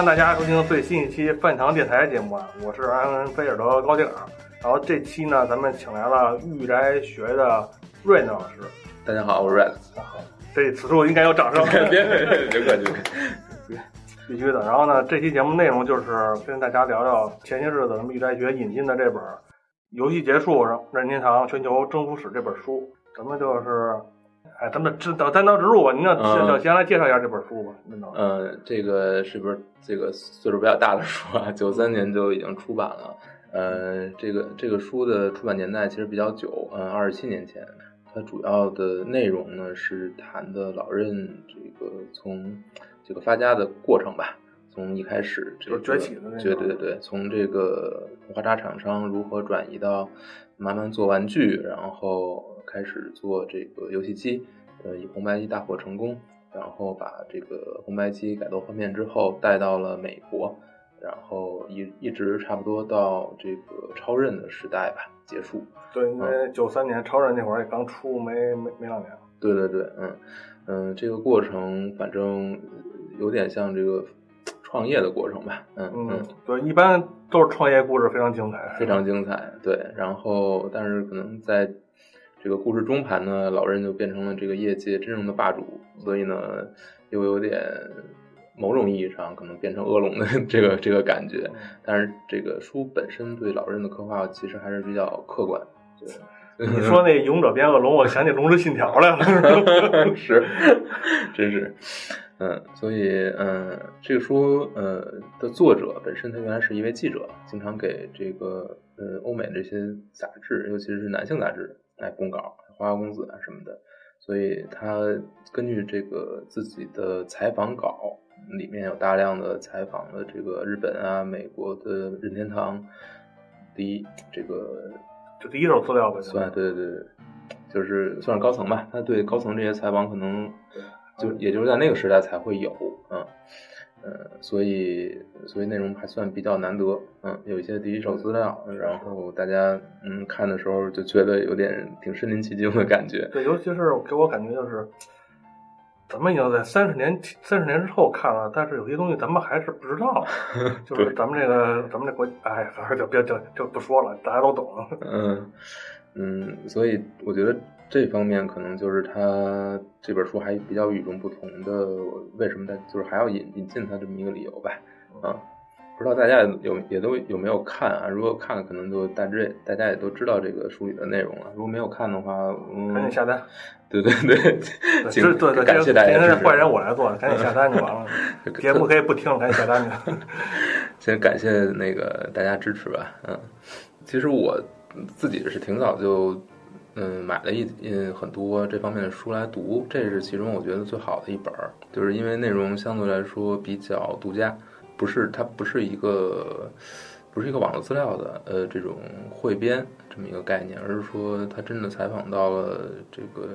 欢迎大家收听最新一期饭堂电台节目啊！我是安恩菲尔德高定尔。然后这期呢，咱们请来了御宅学的瑞诺老师。大家好，我是 Red。好，这此处应该有掌声。别别别客气，必须的。然后呢，这期节目内容就是跟大家聊聊前些日子咱们御宅学引进的这本《游戏结束：任天堂全球征服史》这本书。咱们就是，哎，咱们这单刀直入吧。您要先先来介绍一下这本书吧。嗯，这个是不是这个岁数比较大的书啊？九三年就已经出版了。呃，这个这个书的出版年代其实比较久，嗯，二十七年前。它主要的内容呢是谈的老任这个从这个发家的过程吧，从一开始这个崛起的对对对，从这个花茶厂商如何转移到慢慢做玩具，然后开始做这个游戏机，呃，以红白机大获成功，然后把这个红白机改头换面之后带到了美国。然后一一直差不多到这个超任的时代吧结束。对，因为九三年超任那会儿也刚出没没没两年。对对对，嗯嗯，这个过程反正有点像这个创业的过程吧。嗯嗯，对，一般都是创业故事，非常精彩，非常精彩。对，然后但是可能在这个故事中盘呢，老任就变成了这个业界真正的霸主，所以呢又有点。某种意义上可能变成恶龙的 这个这个感觉，但是这个书本身对老任的刻画其实还是比较客观。你说 那勇者变恶龙，我想起《龙之信条》来了，是，真是，嗯，所以嗯，这个书呃的作者本身他原来是一位记者，经常给这个呃欧美这些杂志，尤其是男性杂志来供稿，《花花公子》啊什么的，所以他根据这个自己的采访稿。里面有大量的采访的这个日本啊、美国的任天堂第一这个就第一手资料呗，算对对对，就是算是高层吧。他对高层这些采访可能就也就是在那个时代才会有，嗯嗯，所以所以内容还算比较难得，嗯，有一些第一手资料，然后大家嗯看的时候就觉得有点挺身临其境的感觉。对，尤其是给我感觉就是。咱们已经在三十年三十年之后看了，但是有些东西咱们还是不知道，就是咱们这个咱们这国，哎，反正就别就就不说了，大家都懂。嗯嗯，所以我觉得这方面可能就是他这本书还比较与众不同的，为什么他就是还要引引进他这么一个理由吧？啊。不知道大家有也都有没有看啊？如果看了，可能就大致大家也都知道这个书里的内容了。如果没有看的话，嗯赶紧下单。对对对，对对对，感谢大家。今天坏人我来做，赶紧下单就完了。节目可以不听了，赶紧下单去。先感谢那个大家支持吧。嗯，其实我自己是挺早就嗯买了一嗯很多这方面的书来读，这是其中我觉得最好的一本儿，就是因为内容相对来说比较独家。不是，它不是一个，不是一个网络资料的，呃，这种汇编这么一个概念，而是说他真的采访到了这个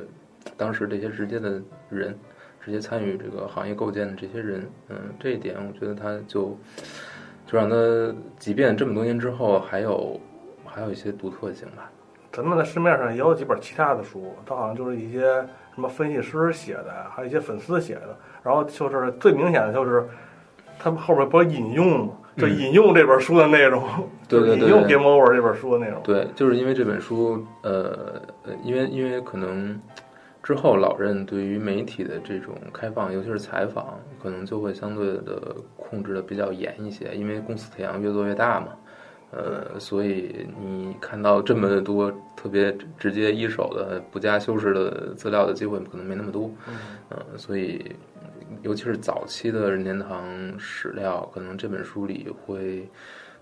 当时这些直接的人，直接参与这个行业构建的这些人，嗯，这一点我觉得他就就让他即便这么多年之后，还有还有一些独特性吧。咱们在市面上也有几本其他的书，它好像就是一些什么分析师写的，还有一些粉丝写的，然后就是最明显的就是。他们后边不是引用嘛？就引用这本书的内容，对对 对，引用《Game Over》这本书的内容。对，就是因为这本书，呃呃，因为因为可能之后老任对于媒体的这种开放，尤其是采访，可能就会相对的控制的比较严一些，因为公司体量越做越大嘛。呃，所以你看到这么多特别直接一手的、不加修饰的资料的机会，可能没那么多。嗯，所以。尤其是早期的任天堂史料，可能这本书里会，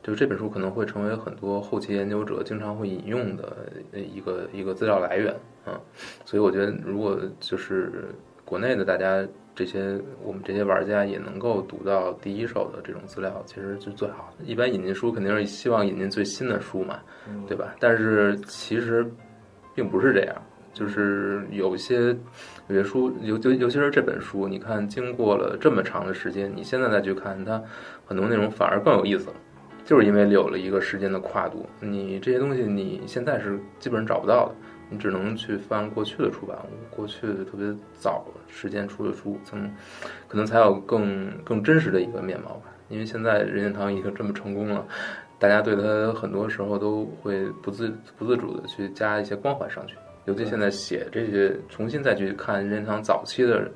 就这本书可能会成为很多后期研究者经常会引用的一个一个资料来源啊。所以我觉得，如果就是国内的大家这些我们这些玩家也能够读到第一手的这种资料，其实是最好的。一般引进书肯定是希望引进最新的书嘛，对吧？但是其实并不是这样。就是有些有些书，尤尤尤其是这本书，你看经过了这么长的时间，你现在再去看它，很多内容反而更有意思了，就是因为有了一个时间的跨度。你这些东西你现在是基本上找不到的，你只能去翻过去的出版物，过去特别早时间出的书，曾可能才有更更真实的一个面貌吧。因为现在任天堂已经这么成功了，大家对它很多时候都会不自不自主的去加一些光环上去。尤其现在写这些，重新再去看任天堂早期的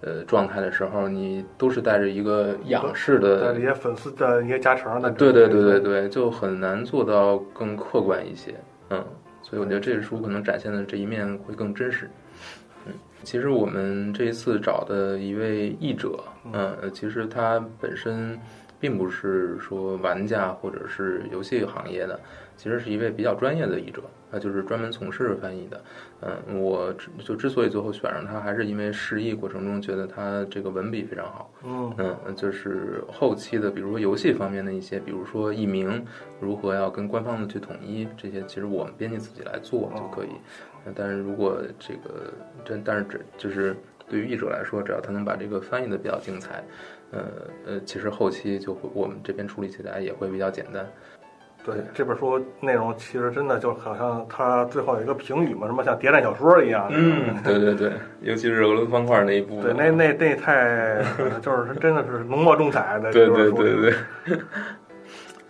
呃状态的时候，你都是带着一个仰视的带着一些粉丝的一些加成的。对对对对对，就很难做到更客观一些。嗯，所以我觉得这本书可能展现的这一面会更真实。嗯，其实我们这一次找的一位译者，嗯，其实他本身并不是说玩家或者是游戏行业的，其实是一位比较专业的译者。他就是专门从事翻译的，嗯，我就之所以最后选上他，还是因为试译过程中觉得他这个文笔非常好，嗯嗯，就是后期的，比如说游戏方面的一些，比如说译名如何要跟官方的去统一，这些其实我们编辑自己来做就可以。但是如果这个真，但是这就是对于译者来说，只要他能把这个翻译的比较精彩，呃呃，其实后期就会我们这边处理起来也会比较简单。对这本书内容，其实真的就好像它最后有一个评语嘛，什么像谍战小说一样。嗯，对对对，尤其是俄罗斯方块那一部分。对，那那那太 就是真的是浓墨重彩的。对对对对。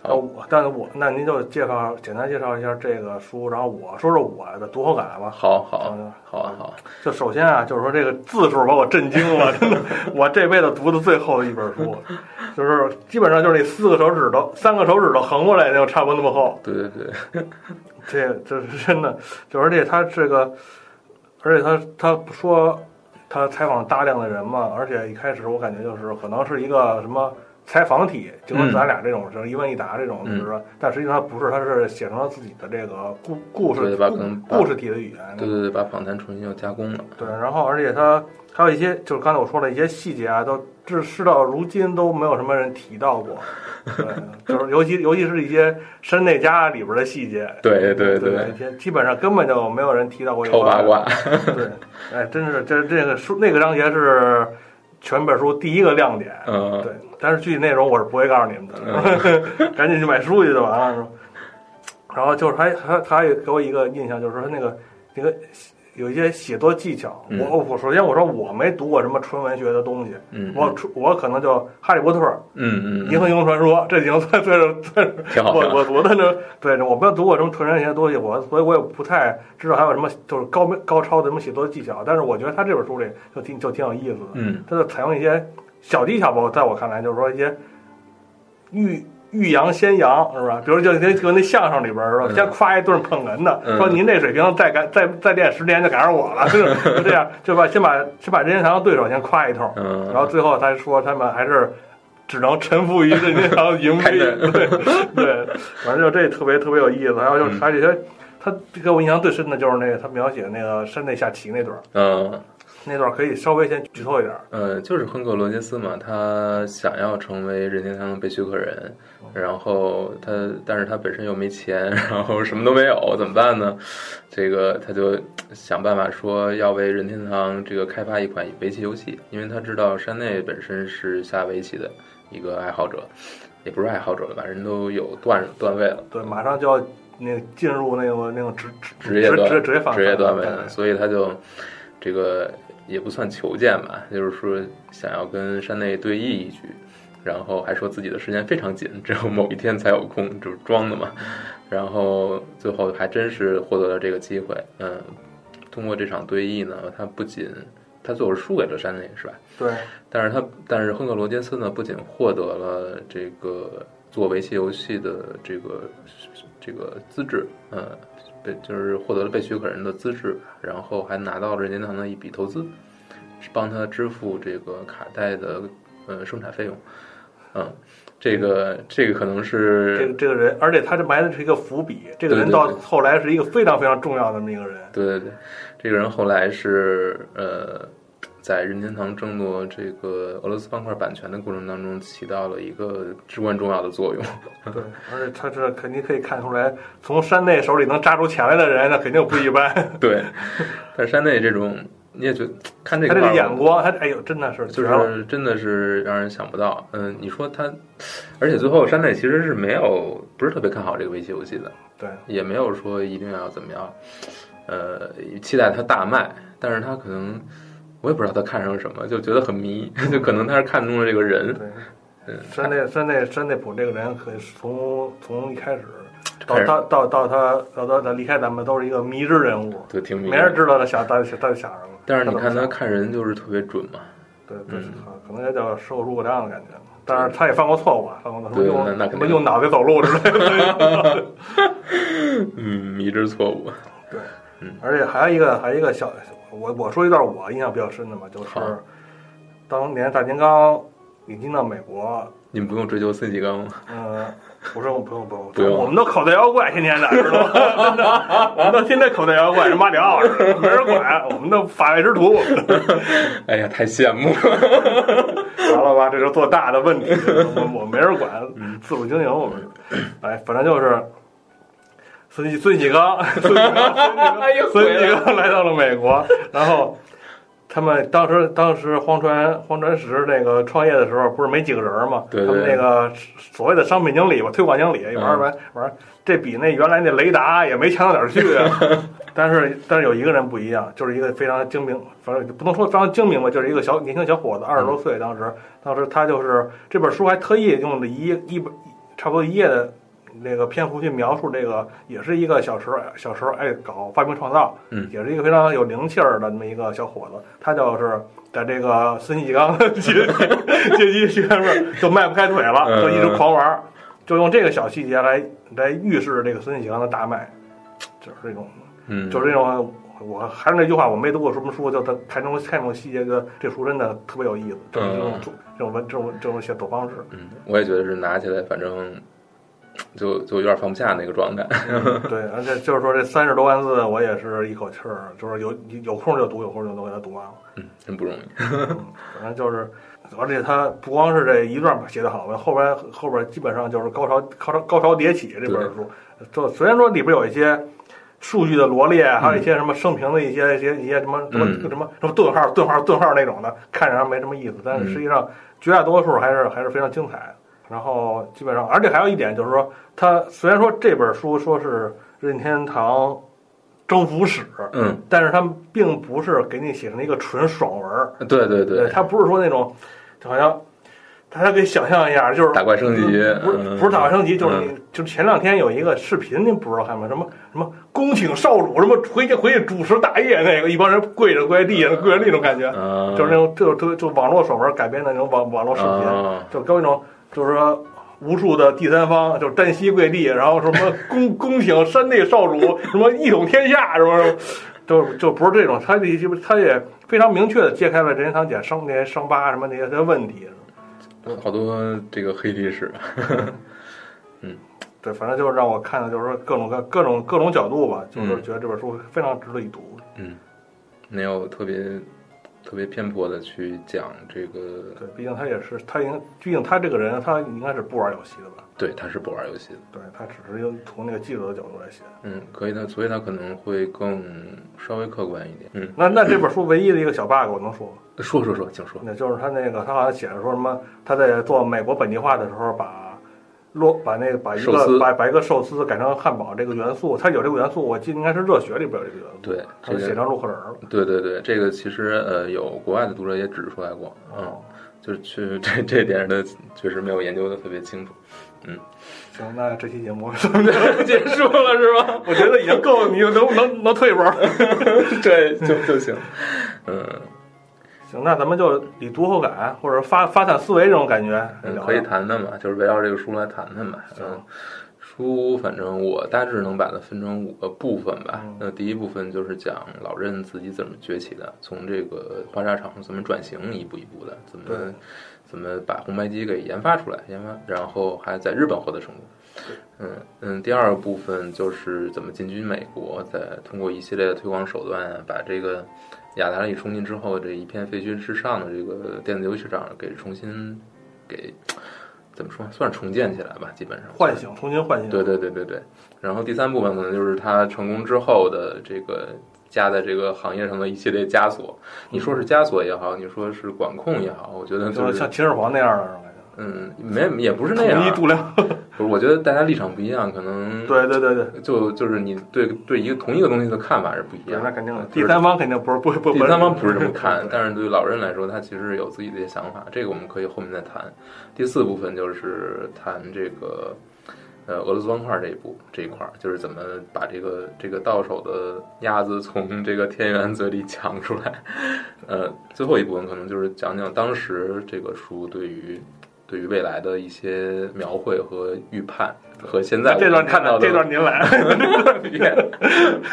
啊，我，但是我那您就介绍简单介绍一下这个书，然后我说说我的读后感吧。好好好啊好。就首先啊，就是说这个字数把我震惊了，真的，我这辈子读的最厚的一本书，就是基本上就是那四个手指头，三个手指头横过来就差不多那么厚。对对对，这这是真的，就而且他这个，而且他他说他采访大量的人嘛，而且一开始我感觉就是可能是一个什么。采访体，就跟咱俩这种是一问一答这种，就是说，但实际上不是，他是写成了自己的这个故故事故故事体的语言，对对对，把访谈重新又加工了。对，然后而且他还有一些，就是刚才我说的一些细节啊，都至事到如今都没有什么人提到过，对，就是尤其尤其是一些山内家里边的细节，对对对，基本上根本就没有人提到过。超八卦，对，哎，真是这这个书那个章节是全本书第一个亮点，嗯，对。但是具体内容我是不会告诉你们的，赶紧去买书去就完了。然后就是还还他也给我一个印象，就是说那个那个有一些写作技巧。我我首先我说我没读过什么纯文学的东西，我我可能就《哈利波特》，嗯嗯，《银河英雄传说》，这已经算算是算是我我读的那对，我没有读过什么纯文学的东西，我所以我也不太知道还有什么就是高高超的什么写作技巧。但是我觉得他这本书里就挺就挺有意思的，嗯，他就采用一些。小技巧吧，在我看来，就是说一些欲欲扬先扬，是吧？比如就那就那相声里边是吧？先夸一顿捧哏的，说您这水平再赶再再练十年就赶上我了，就 就这样，就把先把先把任天堂的对手先夸一通，然后最后他说他们还是只能臣服于任天堂赢币，对对，反正就这特别特别有意思。然后就是还有一些，他给我印象最深的就是那个他描写那个山内下棋那段，嗯。那段可以稍微先剧透一点。呃，就是亨克罗杰斯嘛，他想要成为任天堂的被许可人，然后他，但是他本身又没钱，然后什么都没有，怎么办呢？这个他就想办法说要为任天堂这个开发一款围棋游戏，因为他知道山内本身是下围棋的一个爱好者，也不是爱好者了吧，人都有段段位了。对，马上就要那进入那个那个职职业职职业职业段位了，所以他就这个。也不算求见吧，就是说想要跟山内对弈一局，然后还说自己的时间非常紧，只有某一天才有空，就是装的嘛。然后最后还真是获得了这个机会，嗯，通过这场对弈呢，他不仅他最后是输给了山内，是吧？对。但是他但是亨克罗杰斯呢，不仅获得了这个做围棋游戏的这个这个资质，嗯。被就是获得了被许可人的资质，然后还拿到了任天堂的一笔投资，帮他支付这个卡带的呃生产费用。嗯，这个这个可能是这个这个人，而且他这埋的是一个伏笔，这个人到后来是一个非常非常重要的那个人。对对对，这个人后来是呃。在任天堂争夺这个俄罗斯方块版权的过程当中，起到了一个至关重要的作用。对，而且他这肯定可以看出来，从山内手里能扎出钱来的人，那肯定不一般。对，但山内这种，你也觉得看这个他这个眼光，他哎呦，真的是，就是真的是让人想不到。嗯，你说他，而且最后山内其实是没有不是特别看好这个围棋游戏的，对，也没有说一定要怎么样，呃，期待它大卖，但是他可能。我也不知道他看上什么，就觉得很迷，就可能他是看中了这个人。对，嗯，山内山内山内普这个人，可以从从一开始到开始到到到他到他他离开咱们，都是一个迷之人物，对，挺迷没人知道他想他他想什么。但是你看他看人就是特别准嘛，对对嗯，可能也叫事后诸葛亮的感觉。但是他也犯过错误啊，犯过错误，用那那肯定什么用脑袋走路之类的。嗯，迷之错误。对嗯，而且还有一个还有一个小，我我说一段我印象比较深的嘛，就是当年大金刚引进到美国，你们不用追究森喜刚吗？嗯，不是不用不用不用我们都口袋妖怪，天天的，知道吗？真的，我们都天天口袋妖怪，跟马里奥似的，没人管，我们都法外之徒。哎呀，太羡慕了。完了吧，这就做大的问题，我我没人管，自主经营我们。哎，反正就是孙继孙启刚，孙启刚，孙启刚来到了美国，然后他们当时当时荒川荒川石那个创业的时候，不是没几个人嘛？对对他们那个所谓的商品经理吧，推广经理，玩儿玩儿玩儿，这比那原来那雷达也没强到哪儿去啊。但是但是有一个人不一样，就是一个非常精明，反正不能说非常精明吧，就是一个小年轻小伙子，二十多岁，当时当时他就是这本书还特意用了一一本差不多一页的那个篇幅去描述这个，也是一个小时候小时候爱搞发明创造，嗯也是一个非常有灵气儿的那么一个小伙子，他就是在这个孙继刚的阶阶级学面就迈不开腿了，嗯就一直狂玩儿，就用这个小细节来来预示这个孙继刚的大卖，就是这种。嗯，就是这种，我还是那句话，我没读过什么书，就他看这种看这种细节，觉得这书真的特别有意思，就是这种嗯这种文这种这种写作方式。嗯，我也觉得是拿起来，反正就就有点放不下那个状态。对，而且就是说这三十多万字，我也是一口气儿，就是有有空就读，有空就都给它读完了。嗯，真不容易。嗯反正就是，而且他不光是这一段写得好，后边后边基本上就是高潮高潮高潮迭起这本书。就虽然说里边有一些数据的罗列，还有一些什么生平的一些一些一些什么什么嗯什么什么顿号顿号顿号那种的，看着没什么意思，但是实际上绝大多数还是还是非常精彩的。然后基本上，而且还有一点就是说，他虽然说这本书说是任天堂征服史，嗯，但是他们并不是给你写成一个纯爽文儿，对对对，他不是说那种，就好像大家可以想象一下，就是打怪升级不是嗯。不是打怪升级，就是你就是前两天有一个视频，您不知道看没？什么什么恭请少主，什么回去回去主持大业，那个一帮人跪着跪地下跪着那种感觉，啊，就是那种就就就网络爽文改编的那种网网络视频，啊。就跟那种就是说。无数的第三方就是单膝跪地，然后什么恭恭请山内少主，什么一统天下，什么什么，就就不是这种，他这他也非常明确的揭开了任天堂姐伤那些伤疤什么那些问题。好多这个黑历史。嗯对，反正就是让我看的，就是说各种各各种各种角度吧，就是嗯觉得这本书非常值得一读。嗯，没有特别特别偏颇的去讲这个，对，毕竟他也是他应，毕竟他这个人，他应该是不玩游戏的吧？对，他是不玩游戏的。对他只是用从那个记者的角度来写。嗯，可以的，所以他可能会更稍微客观一点。嗯，那那这本书唯一的一个小 bug 我能说吗？说说说，请说。那就是他那个他好像写着说什么，他在做美国本地化的时候把。洛把那个把一个把把一个寿司改成汉堡这个元素，它有这个元素，我记得应该是热血里边有这个元素，对，这个写成洛克人了。对对对，这个其实呃有国外的读者也指出来过，嗯，哦，就是去这这点的确实没有研究的特别清楚。嗯行，那这期节目结束了是吧？我觉得已经够，你能能能退一波。对，就就行。嗯，行，那咱们就以读后感或者发发散思维这种感觉来聊聊可以谈谈嘛，就是围绕这个书来谈谈嘛。嗯，书反正我大致能把它分成五个部分吧嗯。那第一部分就是讲老任自己怎么崛起的，从这个花茶厂怎么转型，一步一步的，怎么怎么把红白机给研发出来，研发，然后还在日本获得成功。嗯嗯，第二个部分就是怎么进军美国，再通过一系列的推广手段，把这个雅达利冲进之后这一片废墟之上的这个电子游戏市场给重新给怎么说，算是重建起来吧，基本上唤醒，重新唤醒。对对对对对。然后第三部分可能就是它成功之后的这个加在这个行业上的一系列枷锁。你说是枷锁也好，你说是管控也好，我觉得就就是是像秦始皇那样的那种感觉，嗯，没也不是那样统一，度量。不是，我觉得大家立场不一样，可能对对对对，就就是你对对一个同一个东西的看法是不一对样。那肯定的。第三方肯定不是不不第三方不是这么 看，但是对于老人来说，他其实有自己的一些想法，这个我们可以后面再谈。第四部分就是谈这个呃俄罗斯方块这一部这一块儿，就是怎么把这个这个到手的鸭子从这个天元嘴里抢出来。呃，最后一部分可能就是讲讲当时这个书对于对于未来的一些描绘和预判，和现在这段看到的这段您来，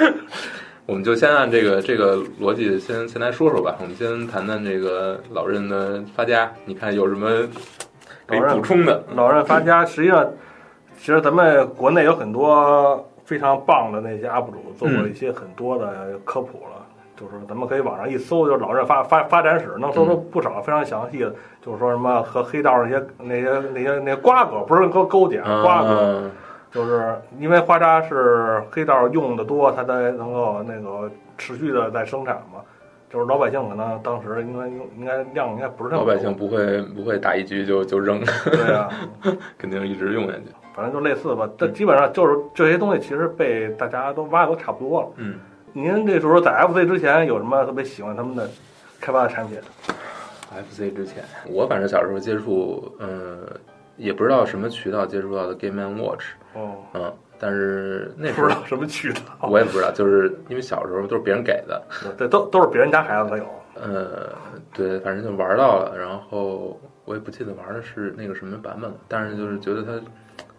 我们就先按这个这个逻辑先先来说说吧。我们先谈谈这个老任的发家，你看有什么可以补充的？老任发家，实际上，其实咱们国内有很多非常棒的那些 UP 主做过一些很多的科普了，就是咱们可以网上一搜，就是老任发发发展史，能搜出不少非常详细的，就是说什么和黑道那些那些那些那些瓜葛，不是勾勾结，瓜葛，嗯就是因为花渣是黑道用的多，它才能够那个持续的在生产嘛。就是老百姓可能当时应该用应该量应该不是那么多老百姓不会不会打一局就就扔，对啊，肯定一直用下去。反正就类似吧。这基本上就是这些东西，其实被大家都挖的都差不多了。嗯，您这时候在 FC 之前有什么特别喜欢他们的开发的产品？FC 之前，我反正小时候接触，嗯，也不知道什么渠道接触到的 Game and Watch，哦，嗯，但是那时候不知道什么渠道，我也不知道，就是因为小时候都是别人给的，对都都是别人家孩子才有。呃，对，反正就玩到了，然后我也不记得玩的是那个什么版本了，但是就是觉得它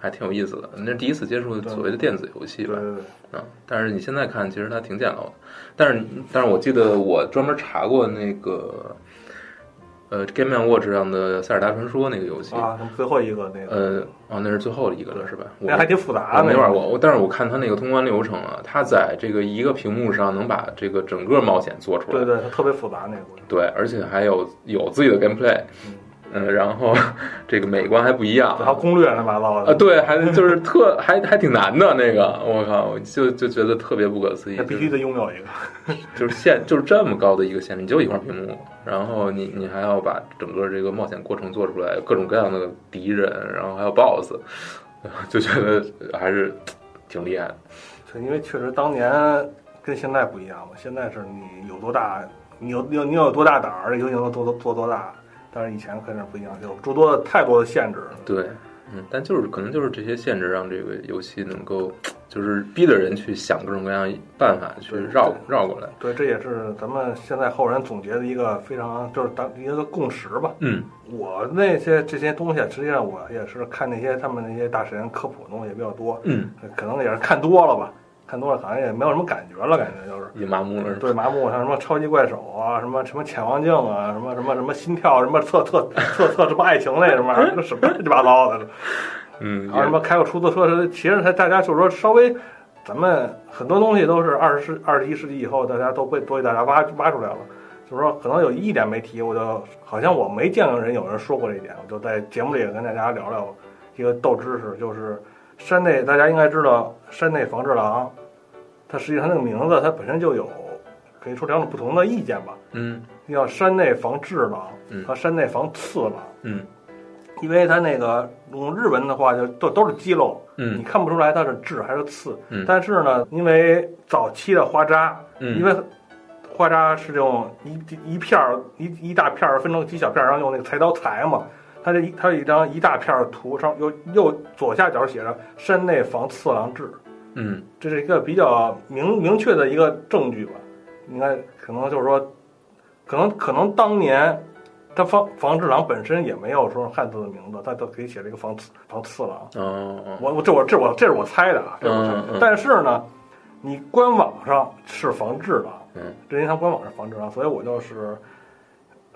还挺有意思的，那是第一次接触所谓的电子游戏吧，嗯，但是你现在看，其实它挺简陋的，但是但是我记得我专门查过那个，呃，Game and Watch 上的《塞尔达传说》那个游戏，啊，最后一个那个，呃，哦，那是最后一个了，是吧？那还挺复杂的。没玩过，我但是我看他那个通关流程啊，他在这个一个屏幕上能把这个整个冒险做出来，对对，它特别复杂那个。对，而且还有有自己的 gameplay，嗯，然后 这个美观还不一样还有攻略乱七八糟啊，的，对，还就是特还还挺难的那个，我靠，我就就觉得特别不可思议，那必须得拥有一个。就是限就是这么高的一个限制，你就一块屏幕，然后你你还要把整个这个冒险过程做出来，各种各样的敌人，然后还有 BOSS，就觉得还是挺厉害的。对，因为确实当年跟现在不一样嘛，现在是你有多大，你有你有你有多大胆儿，游戏能做做做多大。但是以前肯定不一样，有诸多的太多的限制。对，嗯，但就是可能就是这些限制让这个游戏能够，就是逼着人去想各种各样办法去绕绕过来。对，这也是咱们现在后人总结的一个非常就是当一个共识吧。嗯我那些这些东西，实际上我也是看那些他们那些大神科普的东西也比较多，嗯，可能也是看多了吧，看多了好像也没有什么感觉了，感觉就是。也麻木了。对麻木，像什么超级怪手啊，什么什么潜望镜啊，什么什么什么心跳，什么测测测测什么爱情那什么玩意儿，什么乱七八糟的，嗯，还有什么开个出租车，其实他大家就是说稍微，咱们很多东西都是二十世二十一世纪以后，大家都被都被大家挖挖出来了。就是说，可能有一点没提，我就好像我没见过人有人说过这一点，我就在节目里也跟大家聊聊一个斗知识，就是山内，大家应该知道山内防治郎，它实际上那个名字它本身就有可以说两种不同的意见吧，嗯。叫山内防治郎嗯。和山内防次郎，嗯。因为它那个用日文的话就都都是肌肉，你嗯看不出来它是治还是次，嗯。但是呢，因为早期的花渣，嗯，因为花渣是用一一片儿一一大片儿分成几小片儿，然后用那个裁刀裁嘛。它这一它有一张一大片儿图上右右左下角写着“山内防次郎治嗯”，这是一个比较明明确的一个证据吧。应该可能就是说，可能可能当年他防防治郎本身也没有说汉字的名字，他都给写了一个防次防次郎。哦哦我我这我这我这是我猜的啊，这是我猜的嗯嗯但是呢，你官网上是防治郎，嗯，任天堂官网是防治郎，所以我就是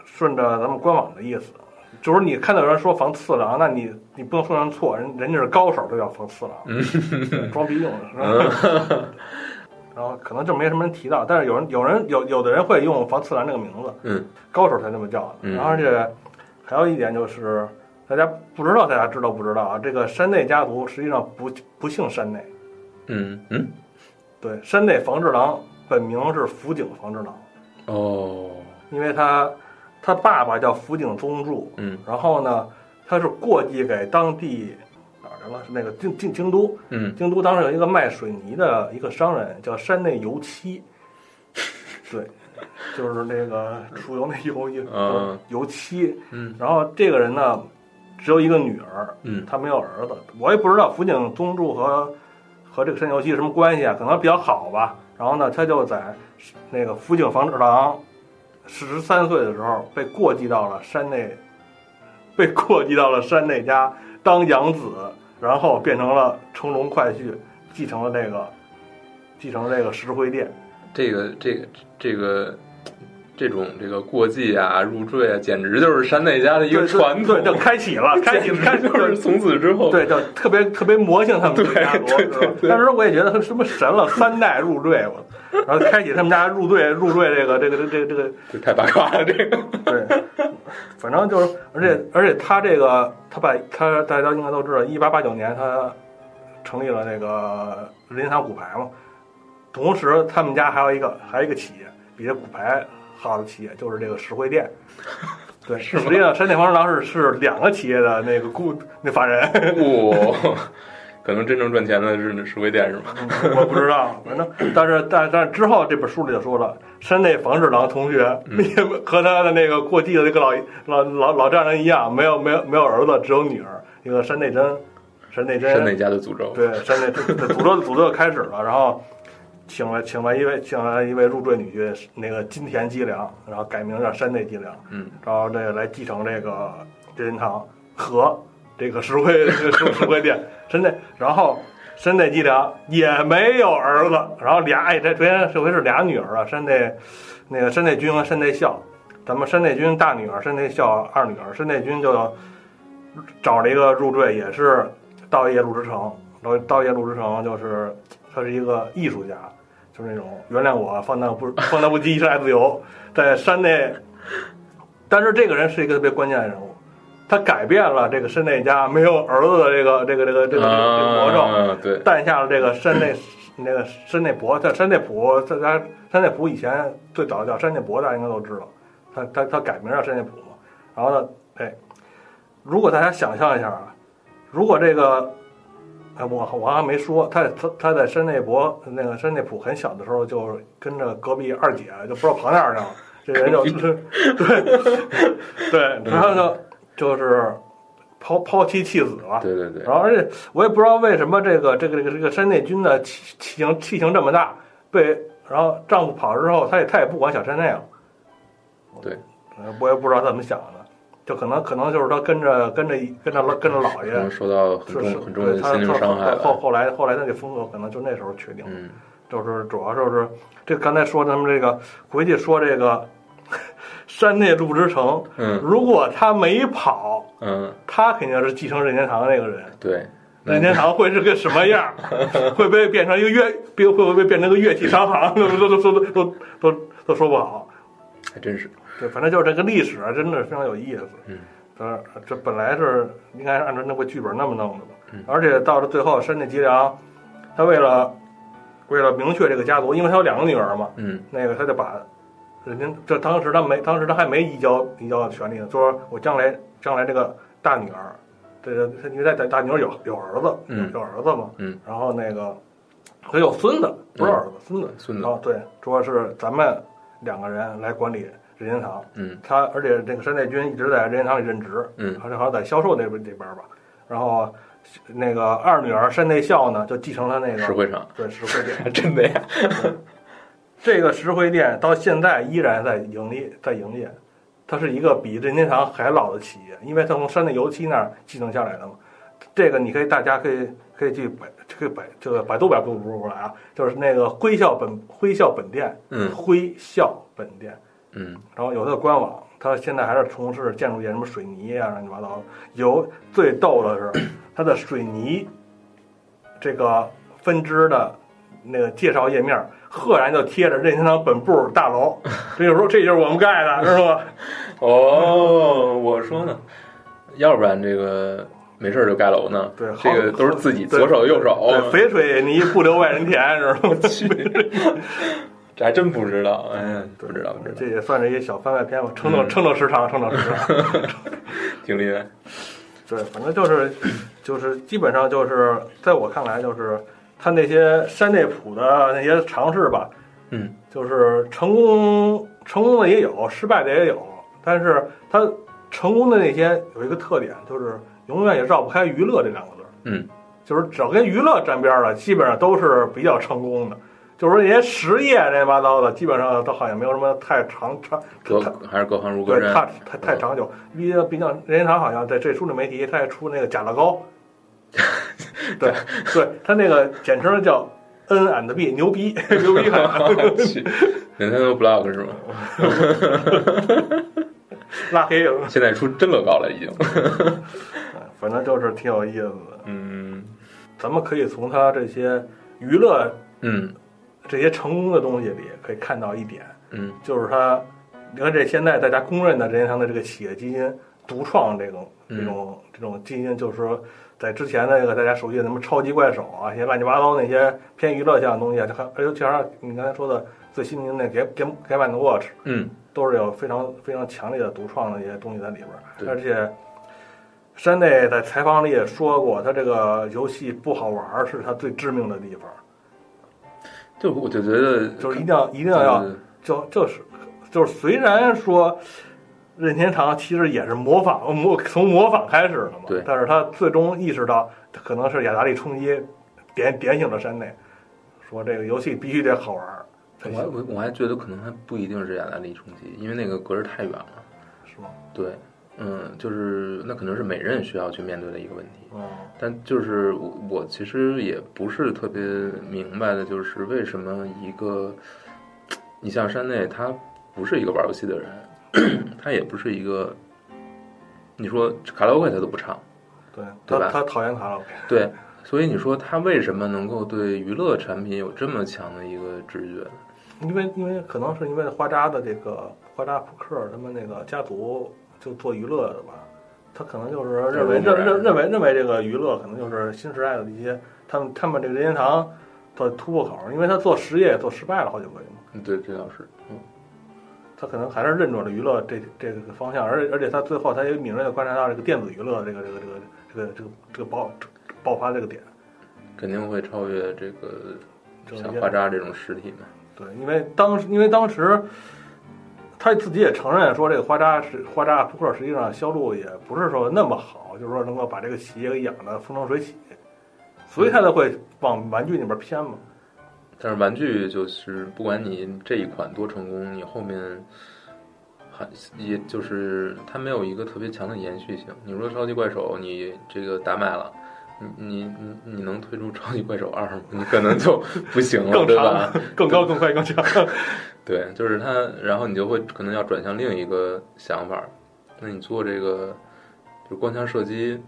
顺着咱们官网的意思，就是你看到有人说防次郎，那你你不能说人错，人人家是高手，都叫防次郎，嗯装逼用的是吧？然后可能就没什么人提到，但是有人有人有有的人会用防次郎这个名字，嗯高手才这么叫的。嗯然后而且还有一点就是，大家不知道，大家知道不知道啊？这个山内家族实际上不不姓山内，嗯嗯对，山内防治郎本名是福井防治郎，哦因为他他爸爸叫福井宗助，嗯然后呢，他是过继给当地哪儿去了？是那个京京京都，嗯京都当时有一个卖水泥的一个商人叫山内油漆，对，就是那个出油那油油嗯油漆。嗯然后这个人呢，只有一个女儿，嗯他没有儿子。我也不知道福井宗助和和这个山内油漆什么关系啊，可能比较好吧。然后呢，他就在那个福井房治郎十三岁的时候被过继到了山内，被过继到了山内家当养子，然后变成了乘龙快婿，继承了这个，继承了这个石灰殿。这个这个这个这种这个过继啊、入赘啊，简直就是山内家的一个传统，对，就开启了，开启开启就是从此之后，对，就特别特别魔性他们这个家？当时我也觉得他什么神了，三代入赘，我，然后开启他们家入赘入赘这个这个这个这个这太八卦了，这个，对，反正就是，而且而且他这个他把他大家应该都知道，一八八九年他成立了那个任天堂骨牌嘛，同时他们家还有一个还有一个企业比这骨牌好的企业就是这个石灰店。对，实际上山内房治郎是是两个企业的那个雇那法人，哇，可能真正赚钱的是石灰店是吗？我不知道，反正但是但但是之后这本书里就说了，山内房治郎同学也 和他的那个过继的那个老老老老丈人一样，没有没有没有儿子，只有女儿，一个山内真，山内真，山内家的诅咒，对山内这这诅咒诅咒开始了，然后请了请了一位请了一位入赘女婿，那个金田基良，然后改名叫山内基良，嗯，然后这个来继承这个任天堂和这个石灰这个石灰店，山内，然后山内吉良也没有儿子，然后俩哎这昨天这回是俩女儿啊，山内那个山内君和山内孝，咱们山内君大女儿，山内孝二女儿，山内君就找了一个入赘，也是道业路之城，道道业路之城就是他是一个艺术家，就是那种原谅我放荡不 放荡不羁，一生爱自由，在山内。但是这个人是一个特别关键的人物，他改变了这个山内家没有儿子的这个这个这个这个这个魔咒，啊，对，诞下了这个山内 那个山内博，在山内普，在他山内普以前最早叫山内博，大家应该都知道，他他他改名叫山内普嘛。然后呢，哎，如果大家想象一下啊，如果这个，哎，我我还没说，他他他在山内博那个山内普很小的时候就跟着隔壁二姐就不知道跑哪儿去了，这人就 对对，然后就就是抛抛妻弃子了。对对对然，后而且我也不知道为什么这个这个这个这个山内君的气气性气性这么大，被然后丈夫跑了之后，她也她也不管小山内了。对呃，我也不知道她怎么想的，就可能可能就是她跟着跟着跟着跟着姥爷，受到很重很重的心灵伤害后。后来后来她这风格可能就那时候确定，嗯，就是主要就是这刚才说咱们这个回去说这个山内路之城，嗯如果他没跑，嗯，他肯定是继承任天堂的那个人。对，任天堂会是个什么样？会不会变成一个乐？会会不会变成个乐器商行？都都都都都都都说不好。还真是，对，反正就是这个历史啊，真的是非常有意思。嗯，呃，这本来是应该是按照那个剧本那么弄的嘛。嗯而且到了最后，山内吉良，他为了为了明确这个家族，因为他有两个女儿嘛，嗯那个他就把人家这当时他没，当时他还没移交移交权利呢，就说我将来将来这个大女儿，这个他因为大大女儿有有儿子，嗯。有儿子嘛，嗯，然后那个他有孙子，不是儿子，孙子，孙子然后对，说是咱们两个人来管理任天堂，嗯。他而且这个山内君一直在任天堂里任职，嗯。好像好像在销售那边这边吧，然后那个二女儿山内孝呢就继承了那个石灰厂，对石灰店。真的呀，这个石灰店到现在依然在盈利，在营业。它是一个比任天堂还老的企业，因为它从山内油漆那儿继承下来的嘛。这个你可以，大家可以可以去百，可以百这个百度百度不出来啊，就是那个辉笑本辉笑本店，嗯辉笑本店，嗯然后有它的官网，它现在还是从事建筑业，什么水泥啊，乱七八糟的。有最逗的是，它的水泥这个分支的那个介绍页面，赫然就贴着任天堂本部大楼，这就是说这就是我们盖的，知道吧？哦，我说呢，要不然这个没事儿就盖楼呢，对这个都是自己左手右手，对，肥水泥不流外人田，知道吗？去，这还真不知道，哎，不知道不知道，这也算是一个小番外篇吧，撑到撑到时长，撑到时长。挺厉害，对，反正就是就是基本上就是在我看来，就是他那些山内普的那些尝试吧，嗯，就是成功成功的也有，失败的也有，但是他成功的那些有一个特点，就是永远也绕不开娱乐这两个字儿，嗯，就是只要跟娱乐沾边儿的，基本上都是比较成功的。就是说那些实业乱七八糟的，基本上都好像没有什么太长长隔太还是各行如隔山。对太太太长久。毕竟毕竟任天堂好像在这书里没提，他也出那个假乐高，对对，他那个简称叫 N and B，牛逼 牛逼汉，去 Nintendo Block 是吗？拉黑了。现在出真乐高了已经。反正就是挺有意思的。嗯咱们可以从他这些娱乐嗯这些成功的东西里，可以看到一点，嗯就是他，你看这现在大家公认的任天堂的这个企业基因，独创这种嗯这种这种基因，就是说，在之前的那个大家熟悉的什么超级怪手啊，一些乱七八糟那些偏娱乐向的东西，就还尤其是你刚才说的最新的那 Game Game Game and Watch，嗯都是有非常非常强烈的独创的一些东西在里边儿，而且。山内在采访里也说过，他这个游戏不好玩儿是他最致命的地方，就我就觉得就是一定要一定要要就就是就是虽然说任天堂其实也是模仿模从模仿开始的嘛，对但是他最终意识到可能是雅达利冲击点点醒了山内，说这个游戏必须得好玩儿，我还我我还觉得可能还不一定是雅达利冲击，因为那个隔着太远了。是吗？对，嗯，就是那可能是每任需要去面对的一个问题。嗯但就是我我其实也不是特别明白的，就是为什么一个你像山内，他不是一个玩游戏的人，他也不是一个，你说卡拉 OK 他都不唱，对，对吧？他他讨厌卡拉 OK，对，所以你说他为什么能够对娱乐产品有这么强的一个直觉呢？因为因为可能是因为花扎的这个花扎扑克他们那个家族就做娱乐的吧，他可能就是认为认认认为认为这个娱乐可能就是新时代的一些他们他们这个任天堂的突破口，因为他做实业做失败了好几回嘛，嗯对，这倒是，嗯他可能还是认准了娱乐这这个方向，而且而且他最后他也敏锐的观察到这个电子娱乐这个这个这个这个这个这个爆爆发这个点，肯定会超越这个像花扎这种实体嘛。对，因为当时因为当时他自己也承认说，这个花扎是花扎扑克实际上销路也不是说那么好，就是说能够把这个企业给养的风生水起，所以他才会往玩具那边偏嘛。但是玩具就是不管你这一款多成功，你后面还也就是它没有一个特别强的延续性。你说超级怪手，你这个打买了。你你你你能推出超级怪手二吗？你可能就不行了，更对吧？、更高、更快、更强。对，就是它，然后你就会可能要转向另一个想法。那你做这个，就是光枪射击，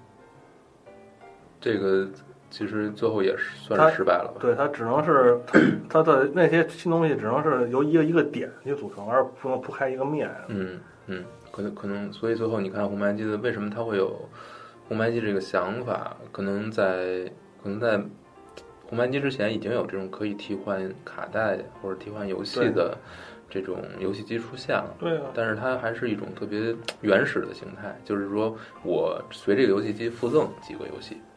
这个其实最后也是算是失败了吧？对，它只能是它 它的那些新东西只能是由一个一个点去组成，而不能铺开一个面。嗯嗯，可能可能，所以最后你看红白机的为什么它会有红白机这个想法？可能在可能在红白机之前已经有这种可以替换卡带或者替换游戏的这种游戏机出现了。对啊，但是它还是一种特别原始的形态，就是说我随这个游戏机附赠几个游戏，哦，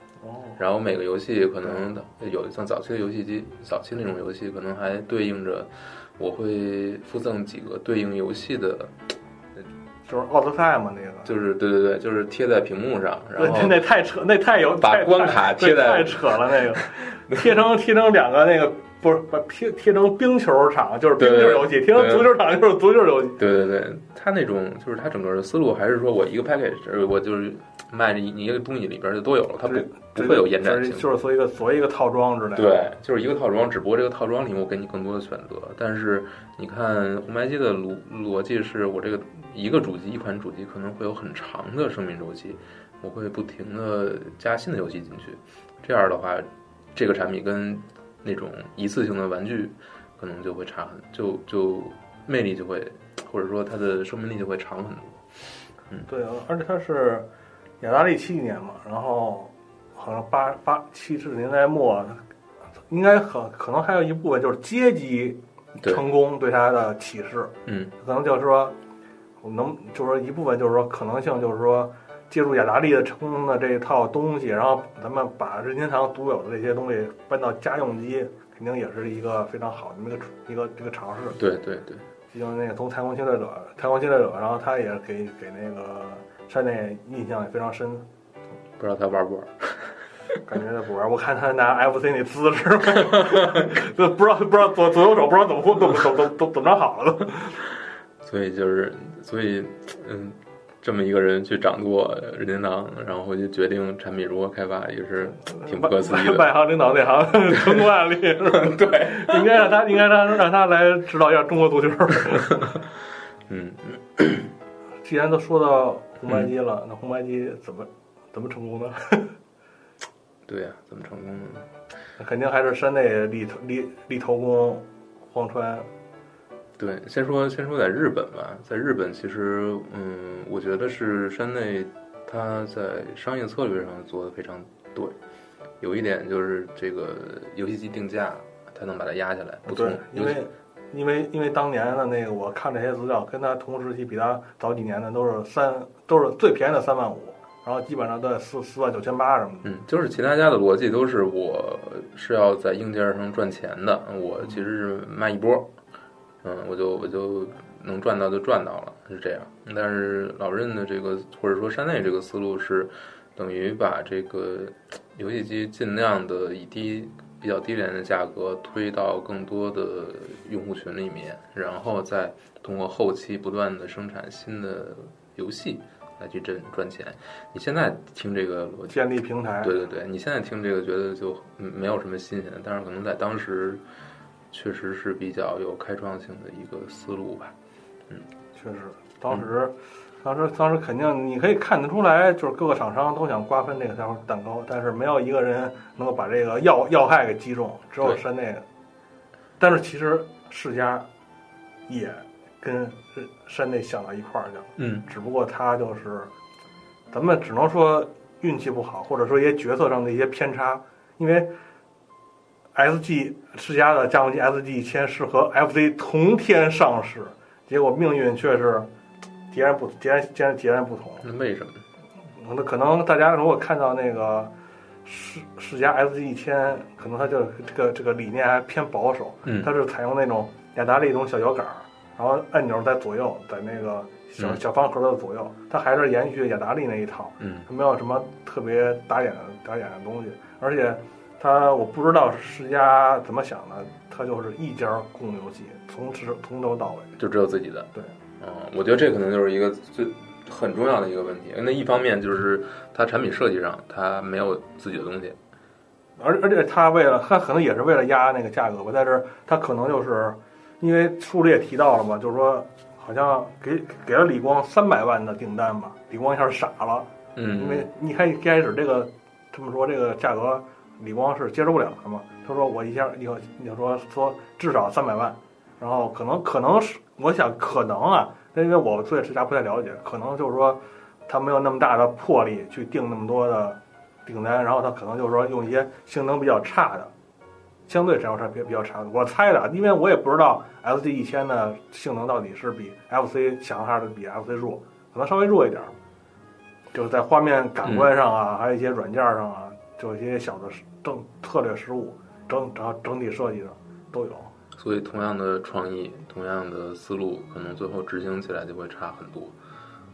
然后每个游戏可能有像早期的游戏机，早期那种游戏可能还对应着我会附赠几个对应游戏的，就是奥德赛嘛，那个。就是对对对，就是贴在屏幕上，然对，后那太扯，那太有把关卡贴在对太扯了，那个贴成贴成两个那个不是把贴贴成冰球场就是冰球游戏，贴成足球场就是足球游戏。对对对，他那种就是他整个的思路还是说我一个 package，我就是卖这一一个东西里边就都有了，它不不会有延展性。就是做一个做一个套装之类的。对，就是一个套装，只不过这个套装里我给你更多的选择。但是你看红白机的逻逻辑是我这个一个主机一款主机可能会有很长的生命周期，我会不停的加新的游戏进去。这样的话，这个产品跟那种一次性的玩具可能就会差很，就就魅力就会，或者说它的生命力就会长很多。嗯对，而且它是雅达利七几年嘛，然后好像八八七十年代末，应该可可能还有一部分就是阶级成功对它的启示，嗯可能就是说，我能就是说一部分就是说可能性就是说借助雅达利的成功的这一套东西，然后咱们把任天堂独有的这些东西搬到家用机，肯定也是一个非常好的一个一个一个尝试。对对对，毕竟那个从太空侵略者，太空侵略者，然后他也给给那个山内印象也非常深。不知道他玩 不玩？感觉他不玩。我看他拿 FC 那姿势，就 不知道不知道左左右手不知道怎么怎么怎么怎么怎么着好了。所以就是所以嗯。这么一个人去掌舵任天堂，然后就决定产品如何开发，也是挺不可思议的。外行领导内行，成功案例是吧？对，应该让他，应该让让他来指导一下中国足球。嗯，既然都说到红白机了，那红白机怎么怎么成功呢？对呀，怎么成功呢？那肯定还是山内立立立头功，荒川。对，先说先说在日本吧，在日本其实，嗯，我觉得是山内他在商业策略上做的非常对，有一点就是这个游戏机定价，他能把它压下来，不对，因为因为因为当年的那个我看这些资料，跟他同时期比他早几年的都是三都是最便宜的三万五，然后基本上都在四四万九千八什么的。嗯，就是其他家的逻辑都是我是要在硬件上赚钱的，我其实是卖一波。嗯，我就我就能赚到就赚到了，是这样。但是老任的这个或者说山内这个思路是，等于把这个游戏机尽量的以低比较低廉的价格推到更多的用户群里面，然后再通过后期不断的生产新的游戏来去挣赚钱。你现在听这个逻辑，建立平台，对对对，你现在听这个觉得就没有什么新鲜的，但是可能在当时。确实是比较有开创性的一个思路吧，嗯，确实，当时，当时，当时肯定你可以看得出来，就是各个厂商都想瓜分这个蛋蛋糕，但是没有一个人能够把这个要要害给击中，只有山内。但是其实世家也跟山内想到一块儿去了，嗯，只不过他就是，咱们只能说运气不好，或者说一些决策上的一些偏差，因为。S G 世嘉的家用机 S G 一千是和 F C 同天上市，结果命运却是截然不截然截然截然不同。那为什么？那可能大家如果看到那个世世嘉 S G 一千，可能它就这个这个理念还偏保守。嗯。它是采用那种雅达利一种小摇杆，然后按钮在左右，在那个小小方盒的左右，它还是延续雅达利那一套。嗯。它没有什么特别打眼的打眼的东西，而且。他我不知道世家怎么想的，他就是一家供游戏，从始从头到尾就只有自己的。对，嗯，我觉得这可能就是一个最很重要的一个问题。那一方面就是它产品设计上它没有自己的东西，而而且他为了他可能也是为了压那个价格吧，但是他可能就是因为书里也提到了嘛，就是说好像给给了李光三百万的订单吧，李光一下傻了，嗯，因为你看一开始这个这么说这个价格。李光是接受不了的嘛？他说我一下以后你就说说至少三百万，然后可能可能是我想可能啊，因为我对这家不太了解，可能就是说他没有那么大的魄力去定那么多的订单，然后他可能就是说用一些性能比较差的，相对来说比比较差的。我猜的，因为我也不知道 S D 一千的性能到底是比 F C 强还是比 F C 弱，可能稍微弱一点，就是在画面感官上啊，还有一些软件上啊，就一些小的。政策略失误，整整整体设计上都有，所以同样的创意，同样的思路，可能最后执行起来就会差很多。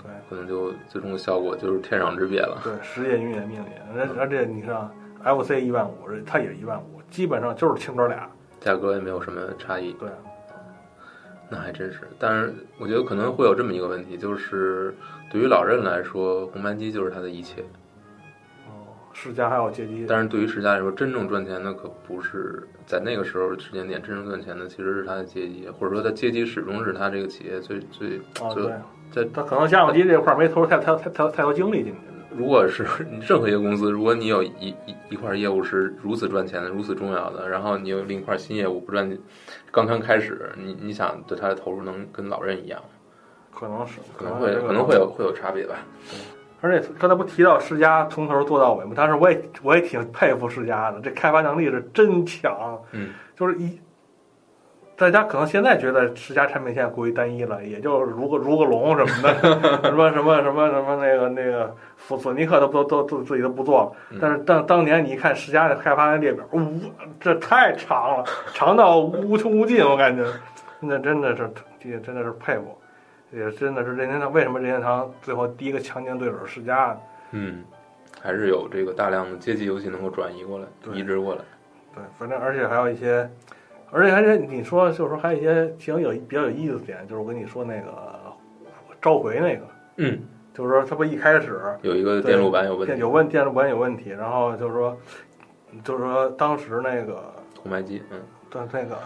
对，可能就最终的效果就是天壤之别了。对，时间与你的命也，而而且你看，FC 一万五，它也一万五，基本上就是轻哥俩，价格也没有什么差异。对，那还真是。但是我觉得可能会有这么一个问题，就是对于老任来说，红白机就是他的一切。世家还有街机，但是对于世家来说，真正赚钱的可不是在那个时候时间点，真正赚钱的其实是他的街机，或者说他街机始终是他这个企业最最啊对，在他可能家用机这块没投入太太太太太多精力进去。如果是 任何一个公司，如果你有一一一块业务是如此赚钱的、如此重要的，然后你有另一块新业务不赚，刚刚开始，你你想对它的投入能跟老任一样？可能是，可能会可能会有会有差别吧。而且刚才不提到世嘉从头做到尾吗？但是我也我也挺佩服世嘉的，这开发能力是真强。嗯，就是一大家可能现在觉得十佳产品线过于单一了，也就如个如个龙什么的，什么什么什么什么那个那个索索尼克都都都都自己都不做了。但是当当年你一看十佳的开发的列表，呜，这太长了，长到无穷无尽，我感觉，那真的是也真的是佩服，也真的是任天堂为什么任天堂最后第一个强劲对手是世嘉呢？嗯，还是有这个大量的街机游戏能够转移过来、移植过来。对，反正而且还有一些，而且还是你说就是说还有一些挺有比较有意思的点，就是我跟你说那个召回那个，嗯，就是说它不一开始有一个电路板有问题，有问电路板有问题，然后就是说就是说当时那个红白机，嗯，对那个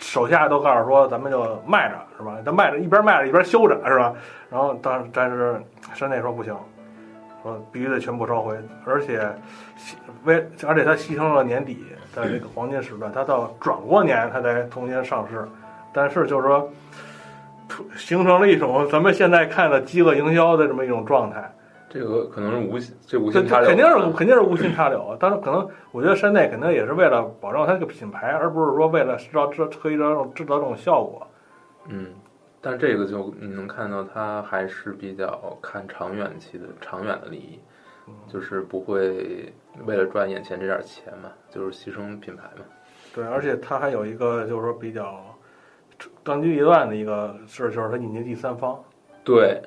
手下都告诉说咱们就卖着是吧？咱卖着一边卖着一边修着是吧？然后当但是山内说不行，说必须得全部召回，而且为而且它牺牲了年底的这个黄金时段，它到转过年它才重新上市，但是就是说。形成了一种咱们现在看的饥饿营销的这么一种状态，这个可能是无心，这无心插柳，肯定是肯定是无心插柳。但是，可能我觉得山内肯定也是为了保证它这个品牌，而不是说为了制造制可以制造制造这种效果。嗯，但这个就你能看到，它还是比较看长远期的、长远的利益，就是不会为了赚眼前这点钱嘛，就是牺牲品牌嘛。对，而且它还有一个就是说比较当机立断的一个事儿，就是它引进第三方。对，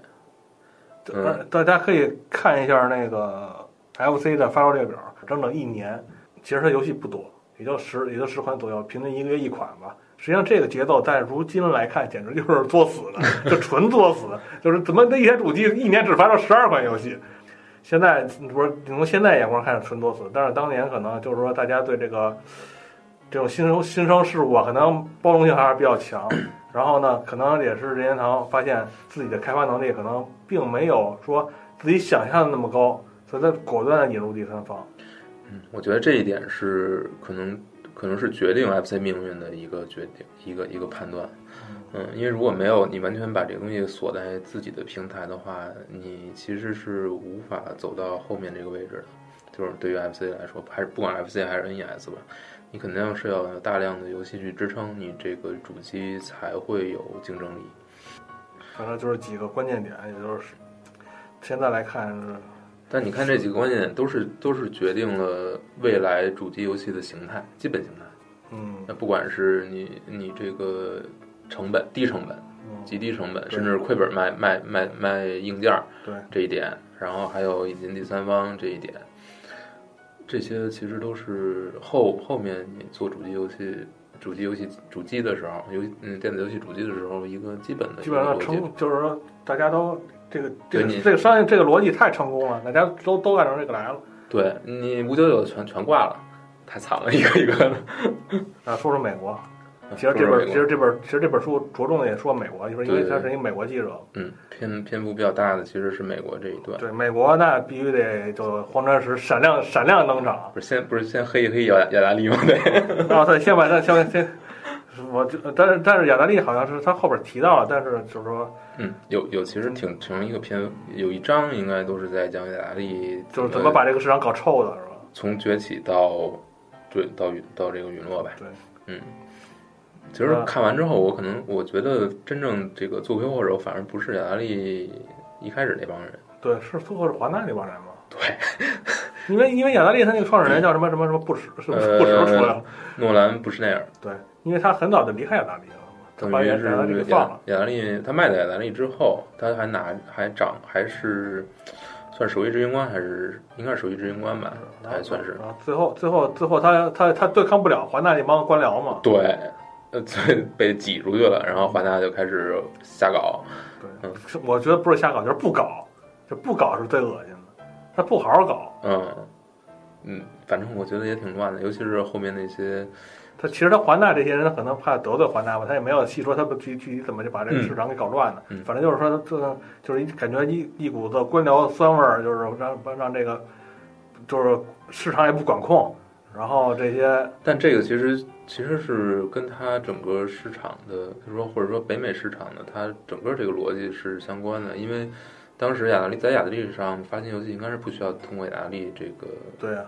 嗯而大家可以看一下那个 FC 的发售列表，整整一年，其实它游戏不多，也就十也就十款左右，平均一个月一款吧。实际上这个节奏在如今来看，简直就是作死的，就纯作死。就是怎么那一台主机一年只发售十二款游戏？现在不是你从现在眼光看是纯作死，但是当年可能就是说大家对这个这种新生新生事物啊，可能包容性还是比较强。然后呢，可能也是任天堂发现自己的开发能力可能并没有说自己想象的那么高，所以他果断的引入第三方。嗯，我觉得这一点是可能可能是决定 FC 命运的一个决定，一个一个判断。嗯，因为如果没有你完全把这个东西锁在自己的平台的话，你其实是无法走到后面这个位置的。就是对于 FC 来说，还是不管 FC 还是 NES 吧，你肯定是要有大量的游戏去支撑你这个主机才会有竞争力。反正就是几个关键点，也就是现在来看是但你看这几个关键点都是都是决定了未来主机游戏的形态，基本形态。嗯那不管是你你这个成本低成本、嗯极低成本，对甚至亏本卖卖卖卖硬件儿对这一点，然后还有引进第三方这一点，这些其实都是后后面你做主机游戏、主机游戏主机的时候，游嗯电子游戏主机的时候一个基本的基本上成就是说大家都这个这个这个商业这个逻辑太成功了，大家都都按照这个来了。对你五九九全全挂了，太惨了，一个一个的。啊，说说美国，其实这本其实这本其实这本书着重的也说美国，就是因为对他是一个美国记者。嗯，篇篇幅比较大的其实是美国这一段。对美国那必须得就黄川石闪亮闪亮登场。不是先不是先黑一黑雅雅达利吗？对，啊，对，先把它先先，我就但是但是雅达利好像是他后边提到了，但是就是说嗯，有有其实挺挺一个篇，有一章应该都是在讲雅达利就是怎么把这个市场搞臭的是吧？从崛起到对到陨到这个陨落呗。对，嗯，其实看完之后，我可能我觉得真正这个罪魁祸首反而不是雅达利一开始那帮人，对，是最后是华纳那帮人吗？对，因为因为雅达利他那个创始人叫什么什么什么布什，是不是呃布什出来了？诺兰不是那样，对，因为他很早就离开雅达利了嘛，他把等于是雅雅达利放了。雅达利他卖给雅达利之后，他还拿还涨还是算首席执行官还是应该是首席执行官吧，他还算是。啊，最后最后最后他他他对抗不了华纳那帮官僚嘛？对，呃，被挤出去了，然后华纳就开始瞎搞。对，是我觉得不是瞎搞，就是不搞，就不搞是最恶心的，他不好好搞。嗯嗯，反正我觉得也挺乱的，尤其是后面那些，他其实他华纳这些人，他可能怕得罪华纳吧，他也没有细说他们具具体怎么就把这个市场给搞乱的。嗯嗯反正就是说，这个就是一感觉一一股子官僚酸味儿，就是让让这个就是市场也不管控，然后这些但这个其实其实是跟它整个市场的，就是说或者说北美市场的，它整个这个逻辑是相关的，因为。当时雅达利在雅达利上发行游戏应该是不需要通过雅达利这个对啊，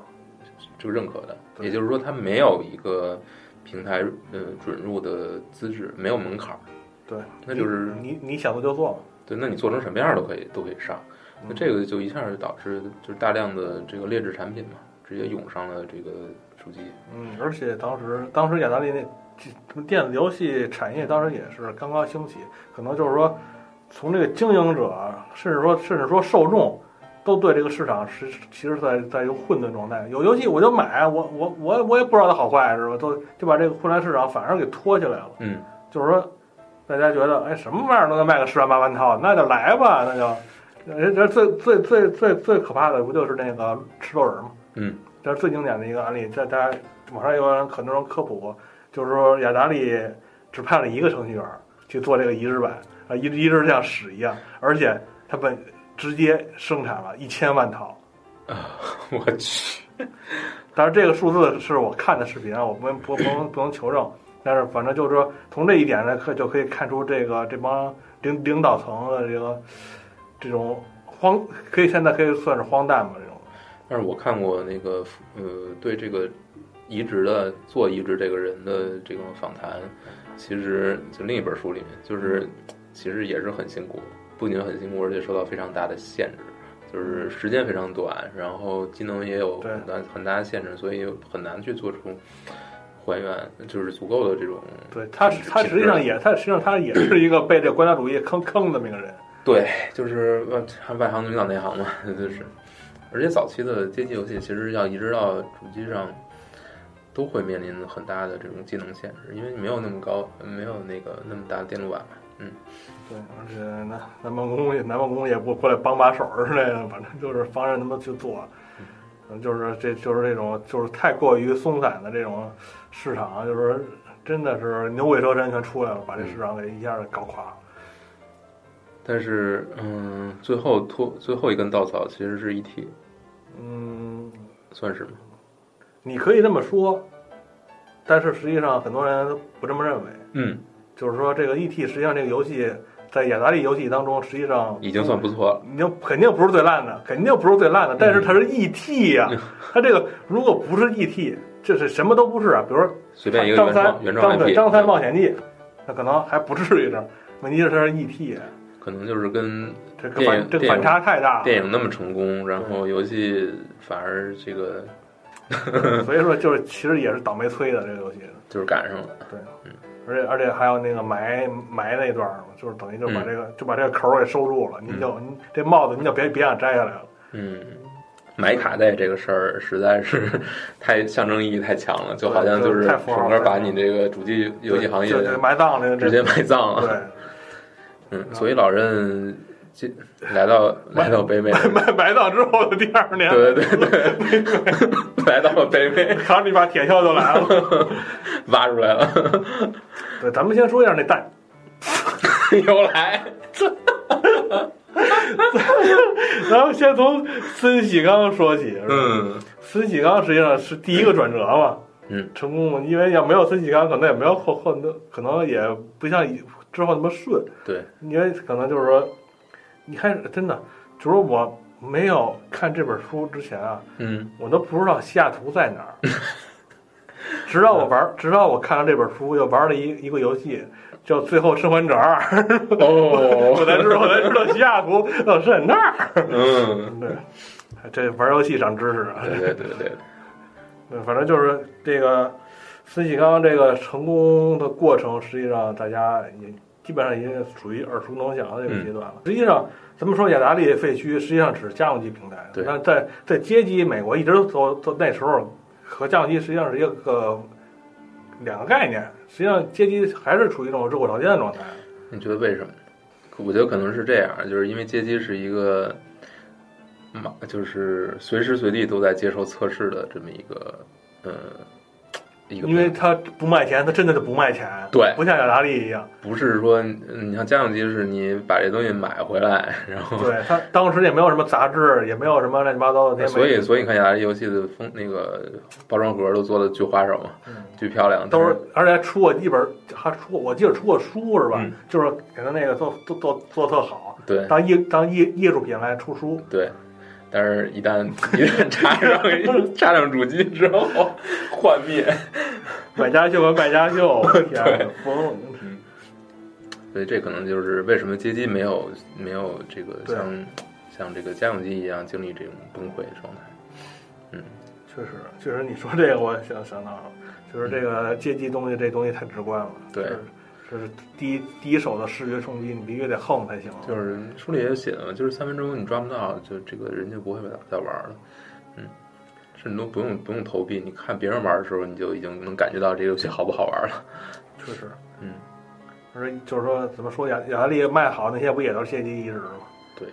这个认可的，也就是说它没有一个平台呃准入的资质，没有门槛儿。对，那就是你你想做就做嘛。对，那你做成什么样儿都可以都可以上。那这个就一下就导致就是大量的这个劣质产品嘛，直接涌上了这个主机。嗯，而且当时当时雅达利那这电子游戏产业当时也是刚刚兴起，可能就是说从这个经营者，甚至说甚至说受众，都对这个市场是其实在在一个混沌状态。有游戏我就买，我我我我也不知道它好坏是吧？都就把这个混乱市场反而给拖起来了。嗯，就是说大家觉得哎什么玩意儿都能卖个十万八万套，那就来吧，那就。人这最最最最最可怕的不就是那个吃豆人吗？嗯，这是最经典的一个案例，在大家网上有人很多人科普过，就是说雅达利只派了一个程序员去做这个移植版，啊，移移植像屎一样，而且他本直接生产了一千万套。啊，我去！但是这个数字是我看的视频啊，我们不不能不能求证，但是反正就是说从这一点呢，可就可以看出这个这帮领领导层的这个。这种荒可以现在可以算是荒诞吧？但是我看过那个呃，对这个移植的做移植这个人的这种访谈，其实就另一本书里面，就是其实也是很辛苦，不仅很辛苦，而且受到非常大的限制，就是时间非常短，然后技能也有很大很大的限制，所以很难去做出还原，就是足够的这种。对他，他实际上也，他实际上他也是一个被这国家主义坑坑的那个人。对，就是外外行领导内行嘛，就是，而且早期的街机游戏其实要移植到主机上，都会面临很大的这种技能限制，因为你没有那么高，没有那个那么大的电路板嘛。嗯，对，而且南南梦工也南梦宫也不过来帮把手之类的，反正就是防着他们去做，嗯，就是这就是这种就是太过于松散的这种市场，就是真的是牛鬼蛇神全出来了，把这市场给一下给搞垮了。但是，嗯，最后拖最后一根稻草其实是 E.T.，嗯，算是吗？你可以这么说，但是实际上很多人不这么认为。嗯，就是说这个 E.T. 实际上这个游戏在雅达利游戏当中实际上已经算不错了。你就肯定不是最烂的，肯定不是最烂的，但是它是 E.T. 呀，它这个如果不是 E.T.，这是什么都不是啊。比如说随便一个张三张张三冒险记，那可能还不至于这。问题是它是 E.T. 可能就是跟这个反这个反差太大了，电影那么成功，然后游戏反而这个，所以说就是其实也是倒霉催的这个游戏，就是赶上了。对，嗯，而且而且还有那个埋埋那段嘛，就是等于就把这个就把这个口给收住了，你就您这帽子你就别别想摘下来了。嗯，买卡带这个事儿实在是 太象征意义太强了，就好像就是整个把你这个主机游戏行业埋葬了，直接埋葬了。对。嗯，所以老任进来到来到北美，埋埋葬之后的第二年，对对对，来到了北美，扛着一把铁锹就来了，挖出来了。对，咱们先说一下那蛋，又来，咱们先从孙喜刚说起。嗯，孙喜刚实际上是第一个转折嘛，嗯，成功嘛，因为要没有孙喜刚，可能也没有后后的，可能也不像。之后那么顺，对，因为可能就是说，一开始真的就是我没有看这本书之前啊，嗯，我都不知道西雅图在哪儿，直到我玩，直到我看了这本书，又玩了一一个游戏叫《最后生还者二》，哦，我才知道，我才知道西雅图哦是在那儿，嗯，对，这玩游戏长知识啊，对对对 对，反正就是这个孙喜刚这个成功的过程，实际上大家也。基本上已经属于耳熟能详的这个阶段了。实际上，咱们说雅达利废墟，实际上只是家用机平台。但在在街机，美国一直都都那时候和家用机实际上是一个两个概念。实际上，街机还是处于一种热火朝天的状态。你觉得为什么？我觉得可能是这样，就是因为街机是一个，马就是随时随地都在接受测试的这么一个，呃。因为它不卖钱，它真的就不卖钱，对，不像雅达利一样。不是说，你像家用机是你把这东西买回来，然后对它当时也没有什么杂志，也没有什么乱七八糟的。所以，所以你看雅达利游戏的封那个包装盒都做的巨花哨嘛，巨漂亮。都是，而且还出过一本，还出过，我记得出过书是吧？就是给他那个做做做做特好，对，当艺当艺艺术品来出书，对。但是一旦一旦 插上插上主机之后，幻灭。买家秀和卖家秀，天哪，疯了！嗯，所以这可能就是为什么街机没有没有这个像像这个家用机一样经历这种崩溃的状态。嗯，确实，确实，你说这个我想想到了，就是这个街机东西，这东西太直观了。对是，这是第一第一手的视觉冲击，你必须得横才行。就是书里也写了，就是三分钟你抓不到，就这个人就不会再再玩了。嗯，甚至都不用不用投币，你看别人玩的时候，你就已经能感觉到这个游戏好不好玩了。确实，嗯，就是就是说，怎么说雅雅达利卖好那些不也都是借机移植吗？对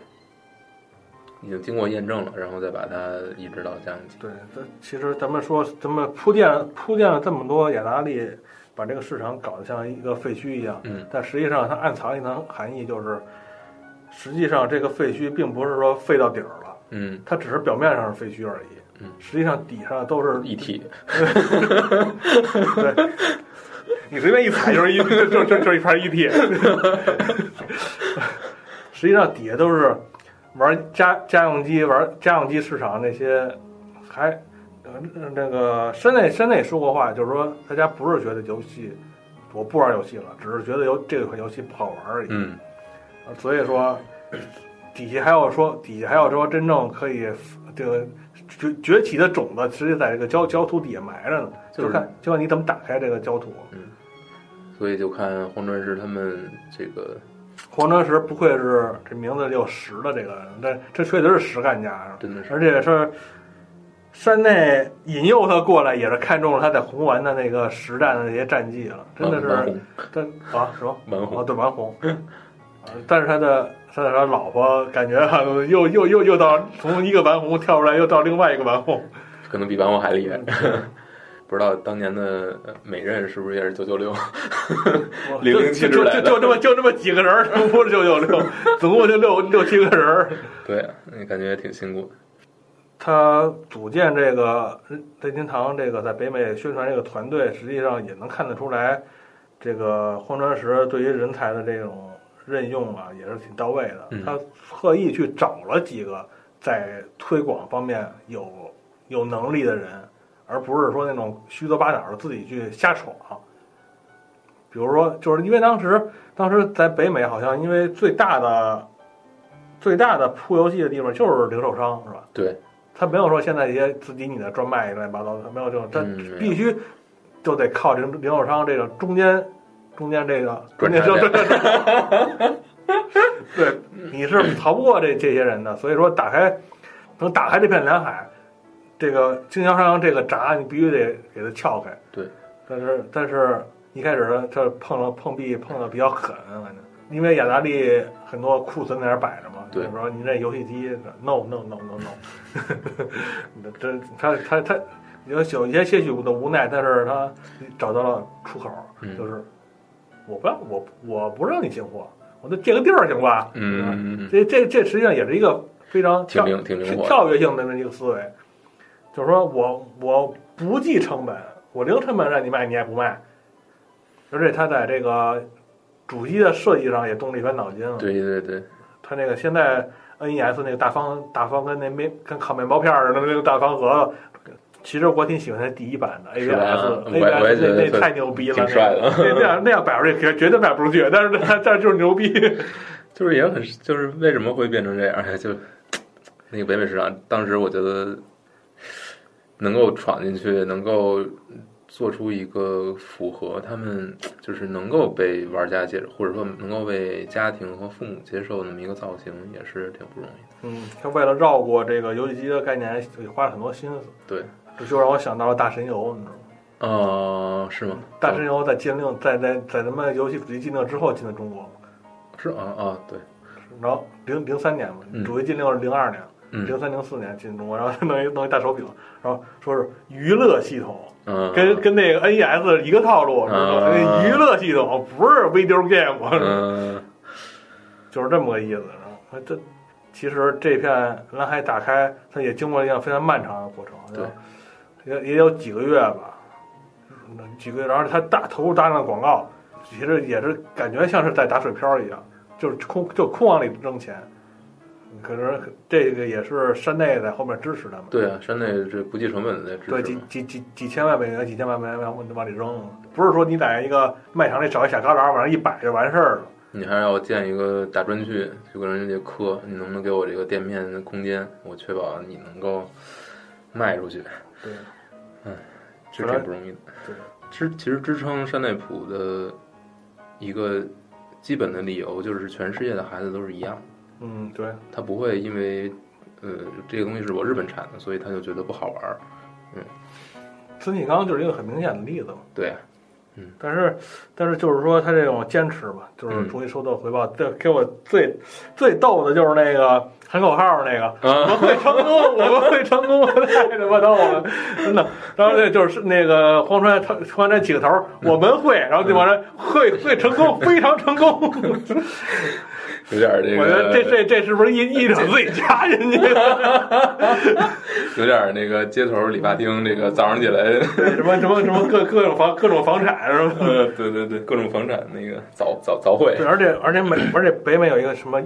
已经经过验证了，然后再把它移植到家用机。对，这其实咱们说，咱们铺垫铺垫了这么多，雅达利把这个市场搞得像一个废墟一样，嗯，但实际上它暗藏一层含义，就是实际上这个废墟并不是说废到底儿了，嗯，它只是表面上是废墟而已，嗯，实际上底下都是一体。对，你随便一踩就是一就就就就一盘一体。实际上底下都是玩家家用机、玩家用机市场那些，还呃那个山内山内说过话，就是说大家不是觉得游戏我不玩游戏了，只是觉得游这款游戏不好玩而已。嗯，呃所以说底下还有说底下还有说真正可以这个崛崛起的种子，实际在这个焦焦土底下埋着呢。就是就看就看你怎么打开这个焦土。嗯所以就看黄川石他们这个，黄川石不愧是这名字叫石的这个人，这这确实是实干家，真的是而且是山内引诱他过来，也是看中了他在红丸的那个实战的那些战绩了，真的是真啊什么完红啊对蛮红，啊但是他的他的他老婆感觉又又又又到从一个蛮红跳出来，又到另外一个蛮红，可能比蛮红还厉害。不知道当年的呃美任是不是也是九九六？我 零零七之类的就就这么就这么几个人儿，不是九九六，总共就六六七个人儿。对，那感觉也挺辛苦的。他组建这个任天堂这个在北美宣传这个团队，实际上也能看得出来，这个荒川石对于人才的这种任用啊，也是挺到位的。嗯他特意去找了几个在推广方面有有能力的人，而不是说那种虚头巴脑的自己去瞎闯。比如说，就是因为当时当时在北美好像因为最大的最大的铺游戏的地方就是零售商，是吧？对，他没有说现在一些自己你的专卖乱七八糟的，他没有这种，他必须就得靠零零售商这个中间中间这个中赚间差商对对，你是逃不过这这些人的，所以说打开能打开这片蓝海，这个经销商这个闸你必须得给它撬开。对，但是但是一开始呢，他碰了碰壁碰的比较狠，反正因为雅达利很多库存在那儿摆着嘛，对比如说你这游戏机，no no no no no，这他他他有有一些些许的无奈，但是他找到了出口，嗯就是我不让我我不让你进货，我就借个地儿行吧？这这这实际上也是一个非常挺跳。跳跃性的那一个思维，就是说我我不计成本，我零成本让你卖你也不卖，而且他在这个主机的设计上也动了一番脑筋了。对对对，它那个现在 NES 那个大方大方跟那面跟烤面包片儿似的那个大方盒，其实我挺喜欢它第一版的我也觉 AVS 那那太牛逼了，挺帅的那那样那样摆出去绝绝对卖不出去，但是但但是就是牛逼。就是也很，就是为什么会变成这样？就那个北美市场，当时我觉得能够闯进去，能够做出一个符合他们 就是能够被玩家接受，或者说能够被家庭和父母接受的那么一个造型，也是挺不容易的。嗯，他为了绕过这个游戏机的概念，也花了很多心思。对，这就让我想到了大神游，你知道吗？哦、是吗？大神游在禁令，在在在咱们游戏主机禁令之后进的中国，是啊啊，对，然后零零三年嘛嗯，主机禁令是零二年，嗯零三零四年进中国，然后弄一弄一大手柄，然后说是娱乐系统，嗯，跟跟那个 NES 一个套路，知道吗？啊那娱乐系统不是 video game，嗯 就是这么个意思。然后这其实这片蓝海打开，它也经过了一样非常漫长的过程，对，也也有几个月吧，嗯几个月，然后它大投入大量的广告，其实也是感觉像是在打水漂一样，就是空就空往里扔钱。可是这个也是山内在后面支持他们。对啊，山内这不计成本的在支，持对。几几几几千万美元，几千万美元往往里扔，不是说你在一个卖场里找一小旮旯往上一摆就完事儿了。你还要建一个大专区，就跟人家磕，你能不能给我这个店面的空间？我确保你能够卖出去，对，嗯这挺不容易的。对，支其实支撑山内普的一个基本的理由就是全世界的孩子都是一样的，嗯，对，他不会因为呃这个东西是我日本产的，所以他就觉得不好玩儿。嗯孙启刚就是一个很明显的例子嘛。对嗯，但是，但是就是说他这种坚持吧，就是嗯终于收到回报。这给我最最逗的就是那个喊口号那个，我会成功，我们会成功，太他妈逗了，真的。然后那就是那个荒川他荒川起个头，我们会，然后对方人会会成功，非常成功。有点这个我觉得这，这这是不是一一整自己加进去的？有点那个街头理发厅，这个早上起来，什么什么什么各各种房各种房产是吧？呃，对对对，各种房产那个早早早会对，，而且而且美而且北美有一个什么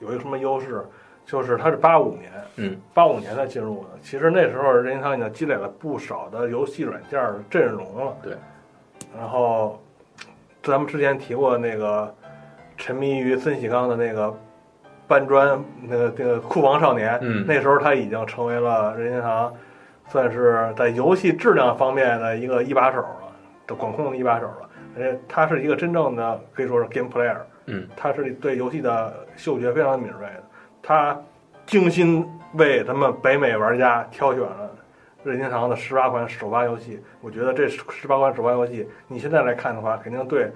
有一个什么优势，就是他是八五年，嗯，八五年才进入的。其实那时候任天堂已经积累了不少的游戏软件的阵容了。对，然后咱们之前提过那个沉迷于森喜刚的那个搬砖那个那个库房少年，嗯那时候他已经成为了任天堂算是在游戏质量方面的一个一把手了，的管控的一把手了。而且他是一个真正的可以说是 game player，嗯，他是对游戏的嗅觉非常敏锐的，他精心为咱们北美玩家挑选了任天堂的十八款首发游戏。我觉得这十八款首发游戏，你现在来看的话，肯定对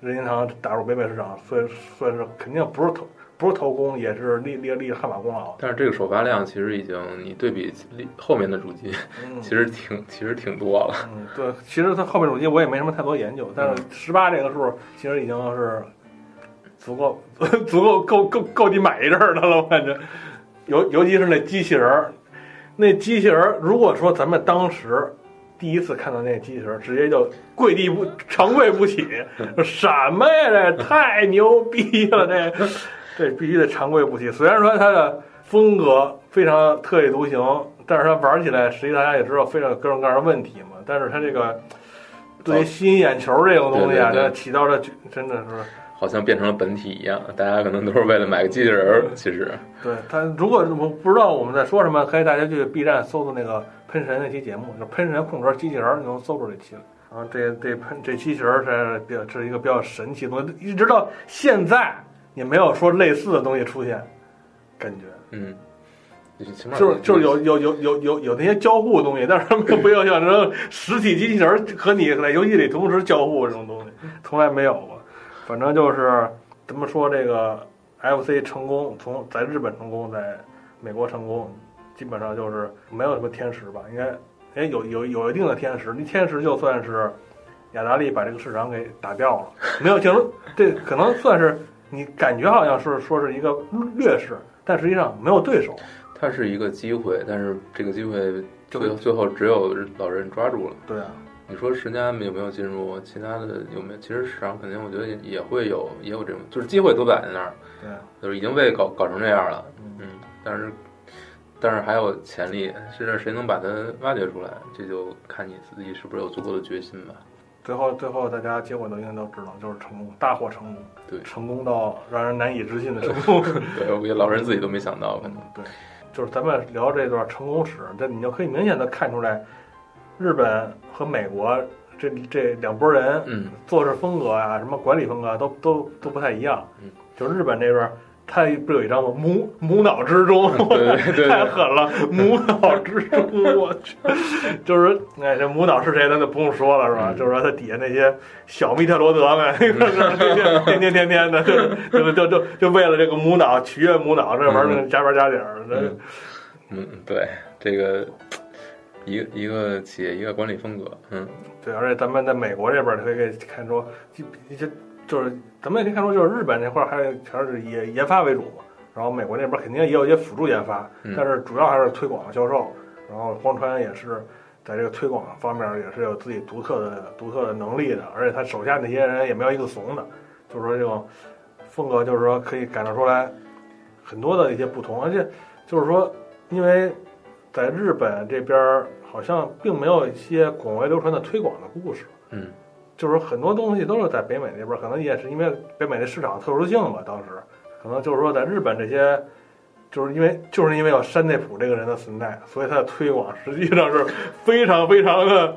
任天堂打入北美市场，算算是肯定不是头不是头功，也是立立立汗马功劳。但是这个首发量其实已经，你对比后面的主机，嗯其实挺其实挺多了。嗯，对，其实它后面主机我也没什么太多研究，但是十八这个数其实已经是足够 足够够够够你买一阵儿的了，我感觉。尤尤其是那机器人儿，那机器人儿，如果说咱们当时第一次看到那机器人儿，直接就跪地不长跪不起，什么呀？这太牛逼了！这 这必须得长跪不起。虽然说它的风格非常特立独行，但是它玩起来，实际大家也知道非常有各种各样的问题嘛。但是它这个对于吸引眼球这种东西啊，起到的真的是。好像变成了本体一样，大家可能都是为了买个机器人儿，其实。对他，如果我不知道我们在说什么，可以大家去 B 站搜搜那个喷神那期节目，就喷神空格机器人儿，你能搜出这期来。然后这这喷这机器人儿是比较这是一个比较神奇的。东西，一直到现在也没有说类似的东西出现，感觉。嗯，就是就是有。有有有有有那些交互的东西，但是他们不要像这种实体机器人儿和你在游戏里同时交互这种东西，从来没有过。反正就是怎么说这个 FC 成功，从在日本成功，在美国成功，基本上就是没有什么天时吧，应该哎有有有一定的天时，那天时就算是雅达利把这个市场给打掉了，没有就是，这可能算是你感觉好像是说是一个劣势，但实际上没有对手。它是一个机会，但是这个机会最最后只有老人抓住了。对啊，你说时间有没有进入？其他的有没有？其实市场肯定，我觉得也也会有，也有这种，就是机会都摆在那儿，对啊，就是已经被搞搞成这样了。嗯嗯，但是但是还有潜力，甚至谁能把它挖掘出来，这就看你自己是不是有足够的决心吧。最后最后大家结果都应该都知道，就是成功，大获成功，对成功到让人难以置信的成功。对，我觉得老人自己都没想到，可能。对，就是咱们聊这段成功史，这你就可以明显的看出来，日本和美国这这两拨人嗯，做事风格啊，什么管理风格啊都都都不太一样。嗯，就日本这边，他不是有一张吗？母母脑之中，太狠了，母脑之中，我去，就是哎，这母脑是谁，咱就不用说了，是吧？嗯就是说他底下那些小密特罗德们，天天天天天的，就就就就就为了这个母脑取悦母脑，这玩意儿加班加点儿，这嗯嗯，对，这个一个一个企业一个管理风格，嗯对，而且咱们在美国这边儿可以看出，就一些就是咱们也可以看出，就是日本这块儿还是全是以研发为主嘛，然后美国那边儿肯定也有一些辅助研发，嗯但是主要还是推广销售。然后荒川也是在这个推广方面儿也是有自己独特的独特的能力的，而且他手下那些人也没有一个怂的，就是说这种风格，就是说可以感受出来很多的一些不同，而且就是说，因为在日本这边儿好像并没有一些广为流传的推广的故事，嗯，就是很多东西都是在北美那边，可能也是因为北美的市场特殊性吧，当时可能就是说在日本这些。就是因为就是因为有山内普这个人的存在，所以他的推广实际上是非常非常的，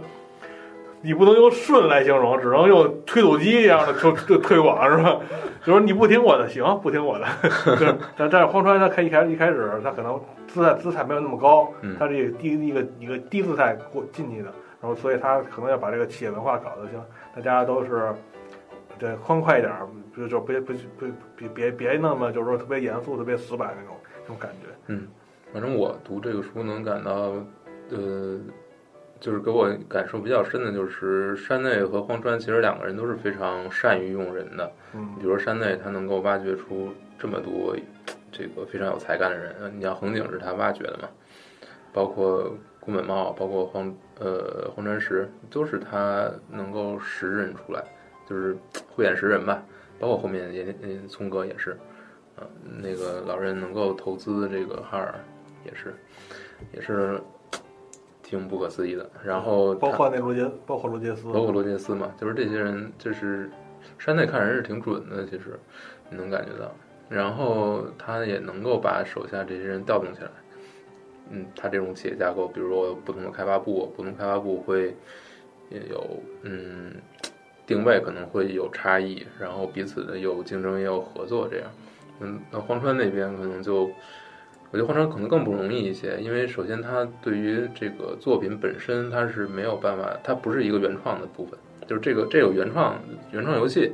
你不能用顺来形容，只能用推土机一样的就就 推广是吧？就是你不听我的行，不听我的。但但是荒川他开一开一开始他可能姿态姿态没有那么高，嗯他这个低一个一个低姿态过进去的，然后所以他可能要把这个企业文化搞得行，大家都是对欢快一点儿，就就别不不别别别那么就是说特别严肃、特别死板那种那种感觉。嗯反正我读这个书能感到，呃，就是给我感受比较深的就是山内和荒川其实两个人都是非常善于用人的。嗯比如说山内，他能够挖掘出这么多这个非常有才干的人，呃你像横井是他挖掘的嘛，包括宫本茂，包括荒呃荒川石，都是他能够识人出来，就是慧眼识人吧。包括后面也嗯聪哥也是，呃那个老人能够投资这个哈尔也是也是挺不可思议的。然后包括那罗杰，包括罗杰斯，包括罗杰斯嘛，就是这些人，就是山内看人是挺准的，其实你能感觉到。然后他也能够把手下这些人调动起来。嗯，他这种企业架构，比如说不同的开发部，不同开发部会也有嗯定位可能会有差异，然后彼此的有竞争也有合作这样。嗯，那荒川那边可能就，我觉得荒川可能更不容易一些，因为首先他对于这个作品本身他是没有办法，它不是一个原创的部分，就是这个这个原创原创游戏，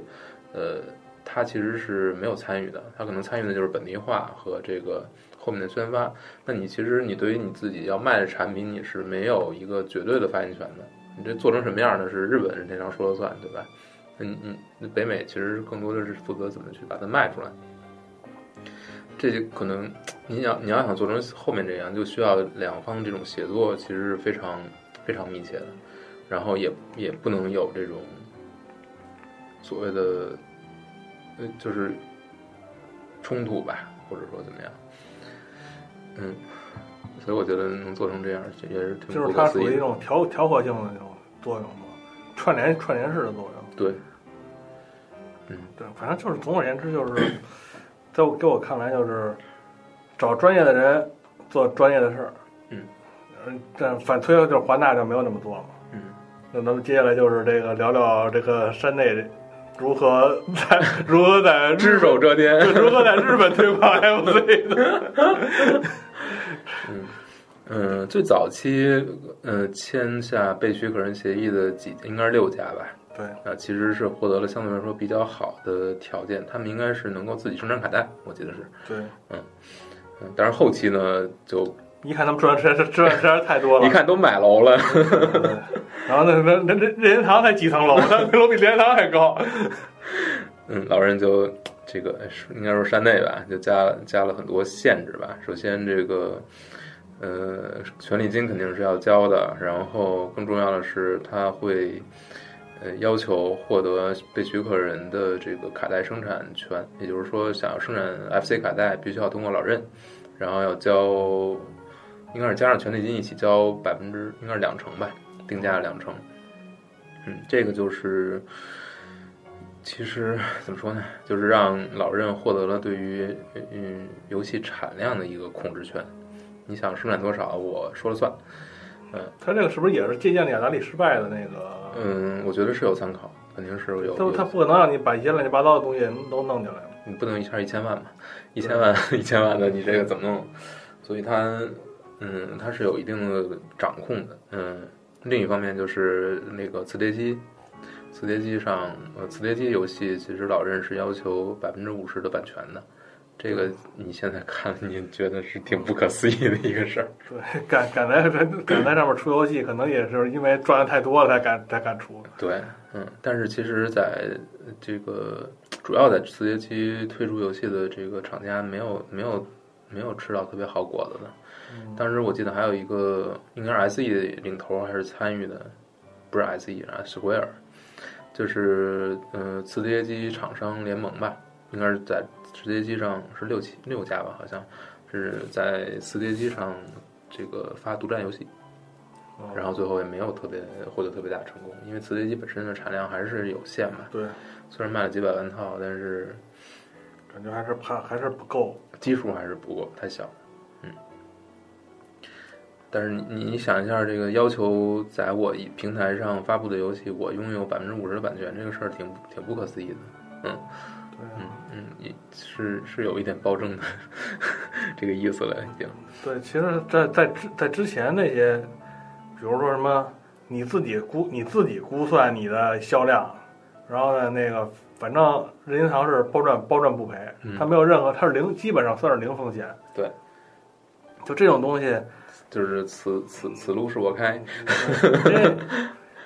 呃，他其实是没有参与的，他可能参与的就是本地化和这个后面的宣发。那你其实你对于你自己要卖的产品，你是没有一个绝对的发言权的。你这做成什么样的是日本人这张说了算，对吧？那你你北美其实更多的是负责怎么去把它卖出来。这就可能你想你要想做成后面这样，就需要两方这种协作，其实是非常非常密切的。然后也也不能有这种所谓的呃，就是冲突吧，或者说怎么样。嗯，所以我觉得能做成这样，也是挺就是它。属于一种调调和性的那种作用嘛，串联串联式的作用。对，嗯对，反正就是总而言之，就是在我给我看来，就是找专业的人做专业的事儿。嗯，嗯，但反推就是华纳就没有那么做嘛。嗯，那咱们接下来就是这个聊聊这个山内如何在如何在只手遮天。对如何在日本推广 FC 的。嗯，最早期呃签下被许可人协议的几应该是六家吧，对，啊，其实是获得了相对来说比较好的条件，他们应该是能够自己生产卡带，我记得是，对，嗯嗯，但是后期呢，就一看他们赚的实在是赚的实在是太多了。一看都买楼了，对，然后那那那那任天堂才几层楼，那楼比任天堂还高。嗯，老人就这个是应该说山内吧，就加加了很多限制吧。首先这个呃权利金肯定是要交的，然后更重要的是他会呃要求获得被许可人的这个卡带生产权，也就是说想要生产 FC 卡带必须要通过老任，然后要交应该是加上权利金一起交百分之应该是两成吧，定价两成。嗯，这个就是。其实怎么说呢，就是让老任获得了对于嗯游戏产量的一个控制权。你想生产多少，我说了算。嗯他这个是不是也是借鉴了雅达利失败的那个？嗯，我觉得是有参考，肯定是有。有他他不可能让你把一些乱七八糟的东西都弄进来。你不能一下一千万嘛，一千万 一千万的，你这个怎么弄？所以它嗯，它是有一定的掌控的。嗯，另一方面就是那个磁碟机。磁碟机上，呃，磁碟机游戏其实老任是要求百分之五十的版权的，这个你现在看，你觉得是挺不可思议的一个事儿。对，敢敢在敢在上面出游戏，可能也是因为赚的太多了才敢才敢出。对，嗯，但是其实在这个主要在磁碟机推出游戏的这个厂家，没有没有没有吃到特别好果子的。当时我记得还有一个，应该是 SE 领头还是参与的，不是 SE 啊，Square。就是呃，磁碟机厂商联盟吧，应该是在直接机上是六七六家吧，好像是在磁碟机上这个发独占游戏，哦然后最后也没有特别获得特别大成功，因为磁碟机本身的产量还是有限嘛，对，虽然卖了几百万套，但是感觉还是怕还是不够。基数还是不够，太小。嗯，但是你你想一下，这个要求在我一平台上发布的游戏，我拥有百分之五十的版权，这个事儿挺挺不可思议的。对啊，嗯嗯，也是是有一点暴政的这个意思了，已经。对，其实在，在之在之前那些，比如说什么，你自己估你自己估算你的销量，然后呢，那个反正任天堂是包赚包赚不赔，嗯它没有任何，它是零，基本上算是零风险。对，就这种东西，就是此此此路是我开，这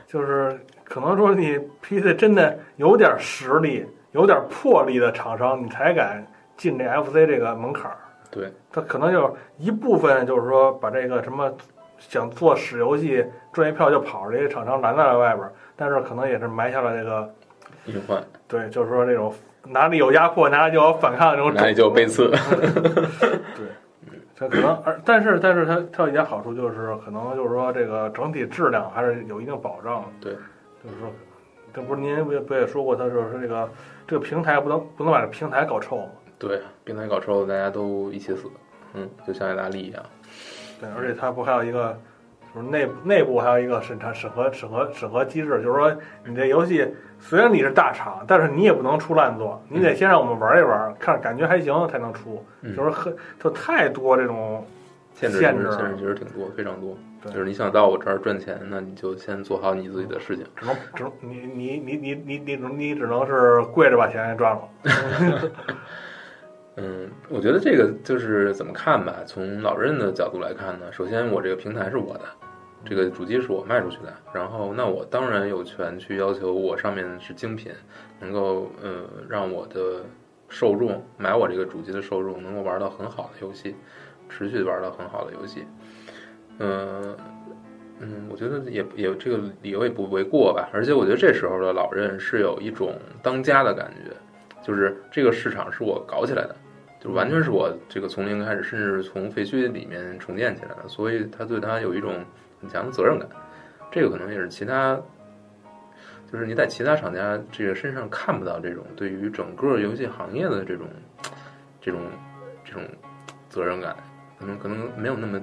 就是可能说你 PC 真的有点实力、有点魄力的厂商，你才敢进这 FC 这个门槛儿。对，它可能就是一部分，就是说把这个什么想做屎游戏赚一票就跑这些厂商拦在了外边儿，但是可能也是埋下了这个隐患对，就是说这种哪里有压迫，哪里就有反抗这种哪里就有背刺。对，这可能而但是但是它它有一点好处就是可能就是说这个整体质量还是有一定保障。对，就是说，这不是您不也不也说过，他就是这个这个平台不能不能把这平台搞臭嘛。对，平台搞臭，大家都一起死。嗯，就像意大利一样。对，而且它不还有一个，就是内部内部还有一个审查审核审核审核机制，就是说你这游戏虽然你是大厂，但是你也不能出烂作，你得先让我们玩一玩，看感觉还行才能出。嗯就是很就太多这种限制限制限制其实挺多非常多就是你想到我这儿赚钱那你就先做好你自己的事情只能只能你你你你你你只能是跪着把钱给赚了。嗯我觉得这个就是怎么看吧从老任的角度来看呢首先我这个平台是我的这个主机是我卖出去的然后那我当然有权去要求我上面是精品能够呃让我的受众买我这个主机的受众能够玩到很好的游戏持续玩到很好的游戏。嗯、嗯，我觉得也也这个理由也不为过吧。而且我觉得这时候的老任是有一种当家的感觉，就是这个市场是我搞起来的，就完全是我这个从零开始，甚至是从废墟里面重建起来的，所以他对他有一种很强的责任感。这个可能也是其他，就是你在其他厂家这个身上看不到这种对于整个游戏行业的这种这种这种责任感，可能可能没有那么。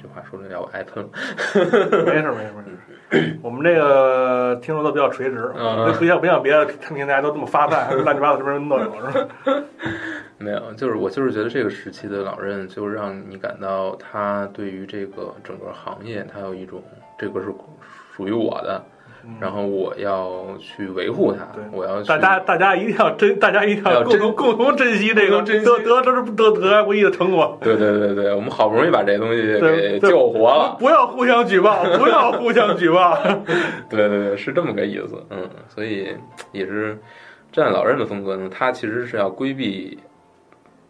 这话说的要我挨喷，没事没事没事，我们这个听众都比较垂直，嗯不像不像别的平台都这么发散，乱七八糟什么人都有，是吧？没有，就是我就是觉得这个时期的老任，就让你感到他对于这个整个行业，他有一种这个是属于我的，然后我要去维护它，我要去大家大家一定要珍，大家一定要共同共同珍惜这个得得得得得来不易的成果。对对对对，我们好不容易把这东西给救活了，不要互相举报，不要互相举报。对对对，是这么个意思，嗯，所以也是这样老任的风格呢，他其实是要规避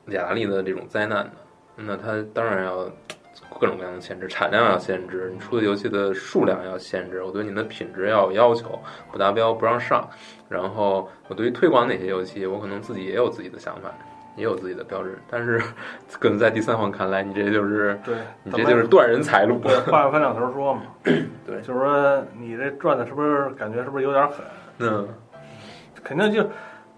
雅达利的这种灾难的，那他当然要各种各样的限制，产量要限制，你出的游戏的数量要限制，我对你的品质要有要求，不达标不让上，然后我对于推广哪些游戏，我可能自己也有自己的想法。也有自己的标志，但是可能在第三方看来，你这就是对，你这就是断人财路。对，话分两头说嘛。对就是说你这赚的是不是感觉是不是有点狠？嗯，肯定就，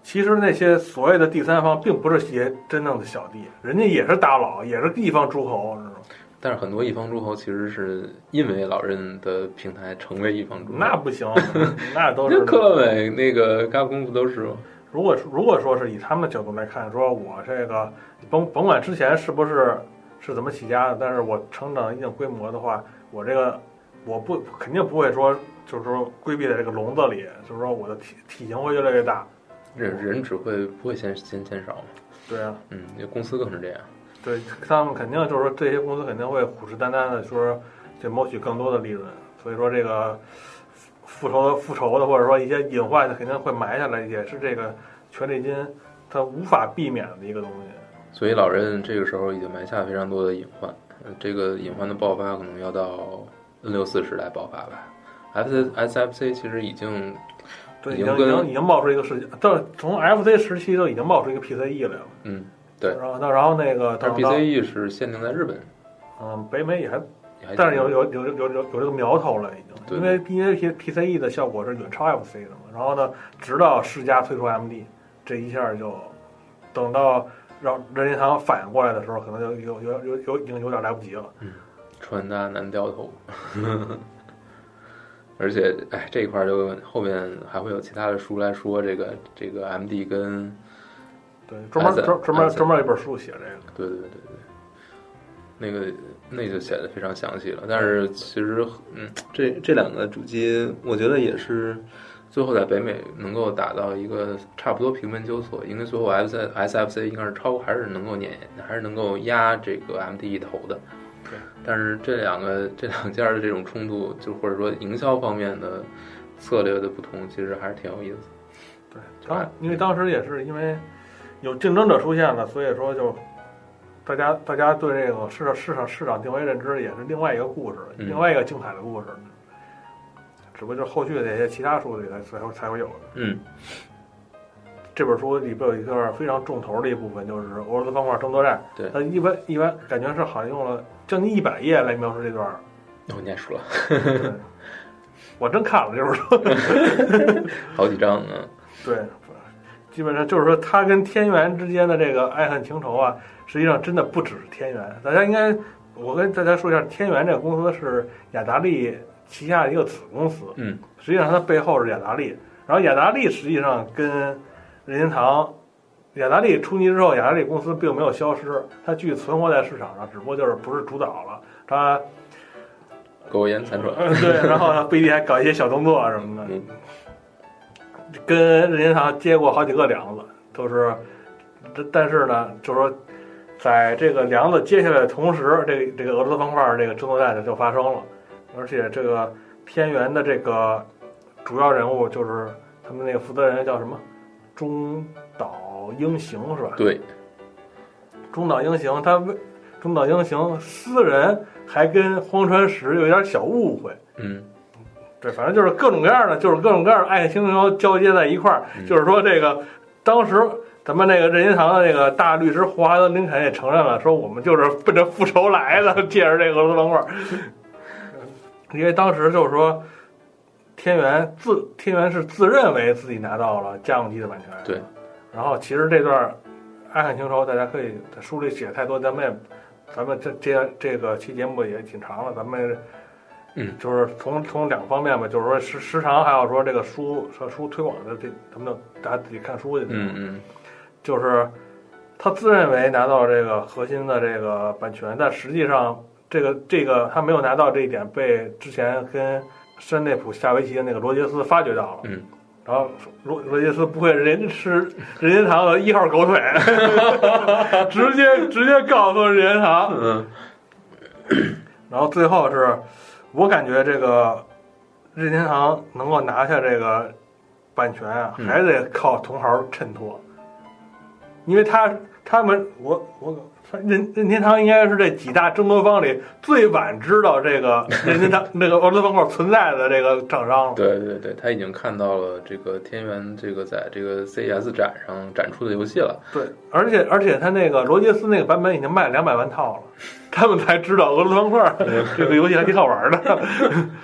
其实那些所谓的第三方，并不是些真正的小弟，人家也是大佬，也是地方诸侯？但是很多一方诸侯其实是因为老任的平台成为一方诸侯。那不行，那都那是科乐美那个嘎公不都是吗？如果如果说是以他们的角度来看，说我这个甭甭管之前是不是是怎么起家的，但是我成长一定规模的话，我这个我不肯定不会说就是说规避在这个笼子里，就是说我的体体型会越来越大。人人只会不会先先减少嘛？对啊，嗯，那公司更是这样。对他们肯定就是说这些公司肯定会虎视眈眈的说去谋取更多的利润，所以说这个复仇复仇的或者说一些隐患的肯定会埋下来，也是这个权利金它无法避免的一个东西。所以老任这个时候已经埋下非常多的隐患，呃这个隐患的爆发可能要到 N 六四时代爆发吧。F S F C 其实已经对，已经已已经已经冒出一个事情，到从 FC 时期就已经冒出一个 PCE 来了。嗯，对然后那然后那个但是 BCE 是限定在日本，嗯北美也还，也还但是有有有有有有有这个苗头了已经，对因为因为 P PCE 的效果是远超 FC 的嘛。然后呢，直到世嘉推出 MD，这一下就等到让任天堂反应过来的时候，可能就有有有有已经有点来不及了。嗯，穿搭难掉头。而且，哎，这一块儿就后面还会有其他的书来说这个这个 MD 跟对，专门专专门专门有一本书写这个。对对对对对，那个那就写的非常详细了。但是其实，嗯，这这两个主机，我觉得也是最后在北美能够打到一个差不多平分秋色，因为最后 S SFC 应该是超还是能够碾，还是能够压这个 MD 一头的。对，但是这两个这两家的这种冲突，就或者说营销方面的策略的不同，其实还是挺有意思的。对，当因为当时也是因为有竞争者出现了，所以说就大家大家对这个市场市场市场定位认知也是另外一个故事，嗯另外一个精彩的故事。只不过就是后续的这些其他书里才才会才会有的。嗯这本书里边有一段非常重头的一部分，就是俄罗斯方块争夺战。对它一般一般感觉是好像用了将近一百页来描述这段儿。哦，你也说了 我真看了这本书。好几章呢。对，基本上就是说，他跟天元之间的这个爱恨情仇啊，实际上真的不只是天元。大家应该，我跟大家说一下，天元这个公司是雅达利旗下的一个子公司，嗯，实际上它背后是雅达利。然后雅达利实际上跟任天堂，雅达利出泥之后，雅达利公司并没有消失，它继续存活在市场上，只不过就是不是主导了。它苟延残喘。嗯对，然后呢，不一定还搞一些小动作什么的。嗯跟任天堂接过好几个梁子，都是，这但是呢，就是说，在这个梁子接下来的同时，这个这个俄罗斯方块这个争夺战就发生了，而且这个天元的这个主要人物就是他们那个负责人叫什么中岛英行是吧？对，中岛英行他为中岛英行私人还跟荒川石有点小误会。嗯对，反正就是各种各样的，就是各种各样的爱情交交接在一块儿。嗯就是说，这个当时咱们那个任天堂的那个大律师霍华德·林肯也承认了，说我们就是奔着复仇来的，借着这个俄罗斯方块儿。因为当时就是说，天元自天元是自认为自己拿到了家用机的版权。对。然后其实这段爱恨情仇，大家可以在书里写太多，咱们也咱们这这这个期节目也挺长了，咱们。嗯，就是从从两方面吧，就是说时时长，还有说这个书说书推广的这，咱们就大家自己看书去。嗯嗯就是他自认为拿到这个核心的这个版权，但实际上这个这个他没有拿到这一点，被之前跟山内普下围棋的那个罗杰斯发觉到了。嗯。然后罗罗杰斯不会人吃任天堂的一号狗腿，直接直接告诉任天堂，嗯然后最后是，我感觉这个任天堂能够拿下这个版权啊，嗯还得靠同行衬托，因为他他们我我任任天堂应该是这几大争夺方里最晚知道这个任天堂 那个俄罗斯方块存在的这个厂商了。对对对，他已经看到了这个天元这个在这个 CES 展上展出的游戏了。对，而且而且他那个罗杰斯那个版本已经卖两百万套了，他们才知道俄罗斯方块这个游戏还挺好玩的。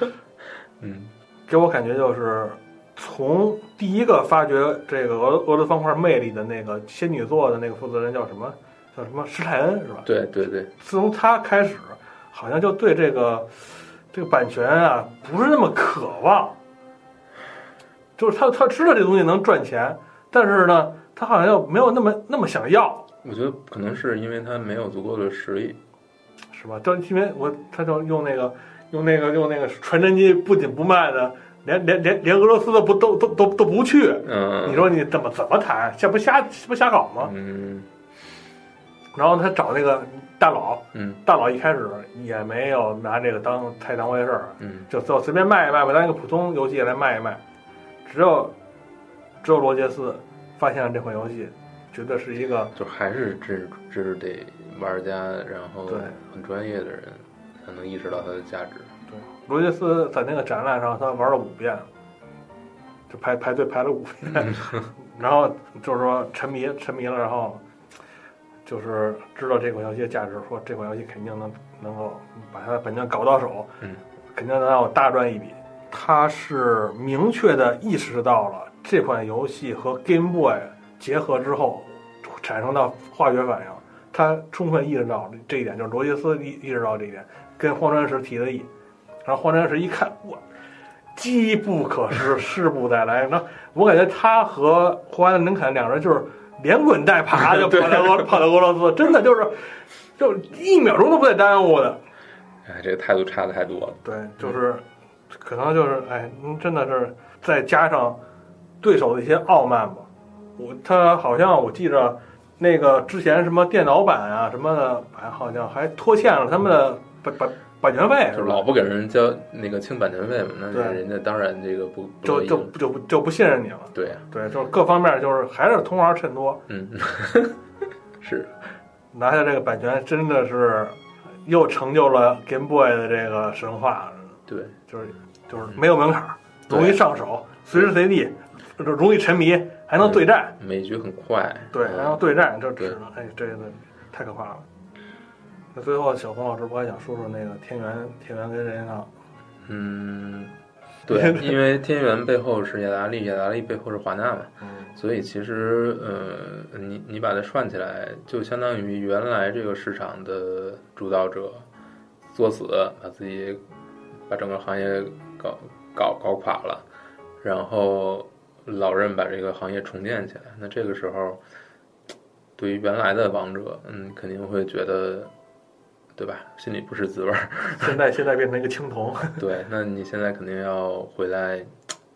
嗯给我感觉就是从第一个发掘这个俄俄罗斯方块魅力的那个仙女座的那个负责人叫什么？叫什么施泰恩是吧？对对对，自从他开始，好像就对这个这个版权啊不是那么渴望，就是他他知道这东西能赚钱，但是呢，他好像又没有那么那么想要，我觉得可能是因为他没有足够的实力。是吧？就因为我他就用那个用那个用那个传真机不紧不慢的，连连连连俄罗斯的不都都都都不去。嗯，你说你怎么怎么谈？这不瞎这不瞎搞吗？嗯然后他找那个大佬，嗯大佬一开始也没有拿这个当太当回事儿，嗯就就随便卖一卖吧，当一个普通游戏来卖一卖。只有只有罗杰斯发现了这款游戏，觉得是一个就还是只只是得玩家，然后对。很专业的人才能意识到它的价值。对。罗杰斯在那个展览上他玩了五遍，就排排队排了五遍，然后就是说沉迷沉迷了，然后就是知道这款游戏的价值，说这款游戏肯定能能够把它的本金搞到手，嗯，肯定能让我大赚一笔。他是明确的意识到了这款游戏和 Game Boy 结合之后产生的化学反应，他充分意识到这一点，就是罗杰斯意意识到这一点，跟荒川石提的议，然后荒川石一看，哇，机不可失，失不再来。那我感觉他和霍华德林肯两人就是连滚带爬就跑到俄跑到俄罗斯，真 的就是就一秒钟都不带耽误的。哎，这个态度差的太多了。对，就是可能就是哎，嗯真的是再加上对手的一些傲慢吧。我他好像我记着那个之前什么电脑版啊什么的，哎，好像还拖欠了他们的版版版权费，就是老不给人交那个清版权费嘛，那对。人家当然这个不不就就就不就不信任你了。对呀，对，就是各方面就是还是同行衬托，嗯，是，拿下这个版权真的是又成就了 Game Boy 的这个神话，对，就是就是没有门槛儿，容易上手，随时随地就容易沉迷，还能对战。每局很快，对，嗯然后对战这对只能哎，这个太可怕了。那最后小冯老师不还想说说那个天元天元跟任天堂？嗯，对，因为天元背后是雅达利，雅达利背后是华纳嘛，嗯所以其实呃，你你把它串起来，就相当于原来这个市场的主导者作死，把自己把整个行业搞搞搞垮了，然后老任把这个行业重建起来。那这个时候，对于原来的王者，嗯，肯定会觉得，对吧？心里不是滋味儿。现在现在变成一个青铜，对，那你现在肯定要回来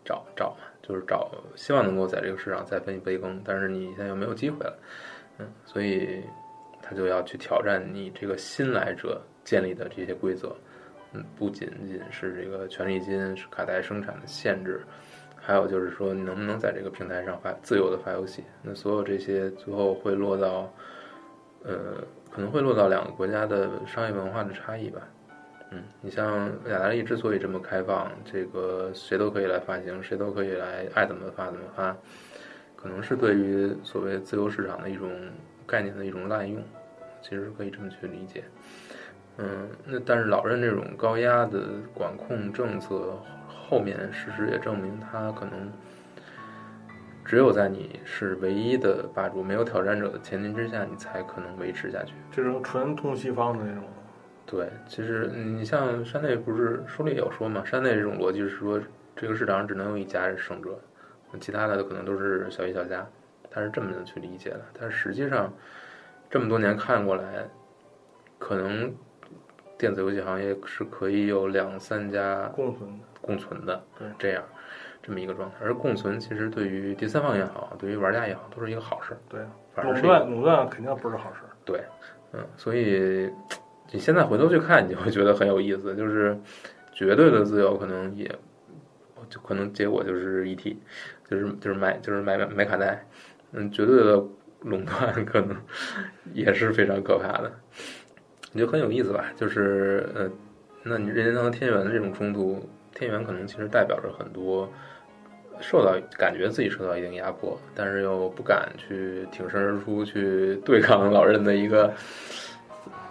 找找嘛，就是找，希望能够在这个市场再分一杯羹，但是你现在又没有机会了，嗯，所以他就要去挑战你这个新来者建立的这些规则，嗯，不仅仅是这个权利金、是卡带生产的限制，还有就是说你能不能在这个平台上发自由的发游戏，那所有这些最后会落到，呃，可能会落到两个国家的商业文化的差异吧。嗯，你像雅达利之所以这么开放，这个谁都可以来发行，谁都可以来爱怎么发怎么发，可能是对于所谓自由市场的一种概念的一种滥用，其实可以这么去理解。嗯，那但是老任这种高压的管控政策，后面事实也证明，他可能只有在你是唯一的霸主、没有挑战者的前提之下，你才可能维持下去。这种纯东西方的那种。对，其实你像山内不是书里有说嘛，山内这种逻辑是说，这个市场上只能有一家是胜者，其他的可能都是小鱼小虾，他是这么去理解的。但实际上这么多年看过来，可能电子游戏行业是可以有两三家共存的，共存的对，这样这么一个状态。而共存其实对于第三方也好，对于玩家也好，都是一个好事。对，反正是垄断垄断肯定不是好事。对，嗯，所以你现在回头去看，你就会觉得很有意思，就是绝对的自由可能也，就可能结果就是 ET，就是就是买就是买买买卡带，嗯，绝对的垄断可能也是非常可怕的，你就很有意思吧？就是呃，那你任天堂和天元的这种冲突，天元可能其实代表着很多。受到感觉自己受到一定压迫，但是又不敢去挺身而出去对抗老任的一个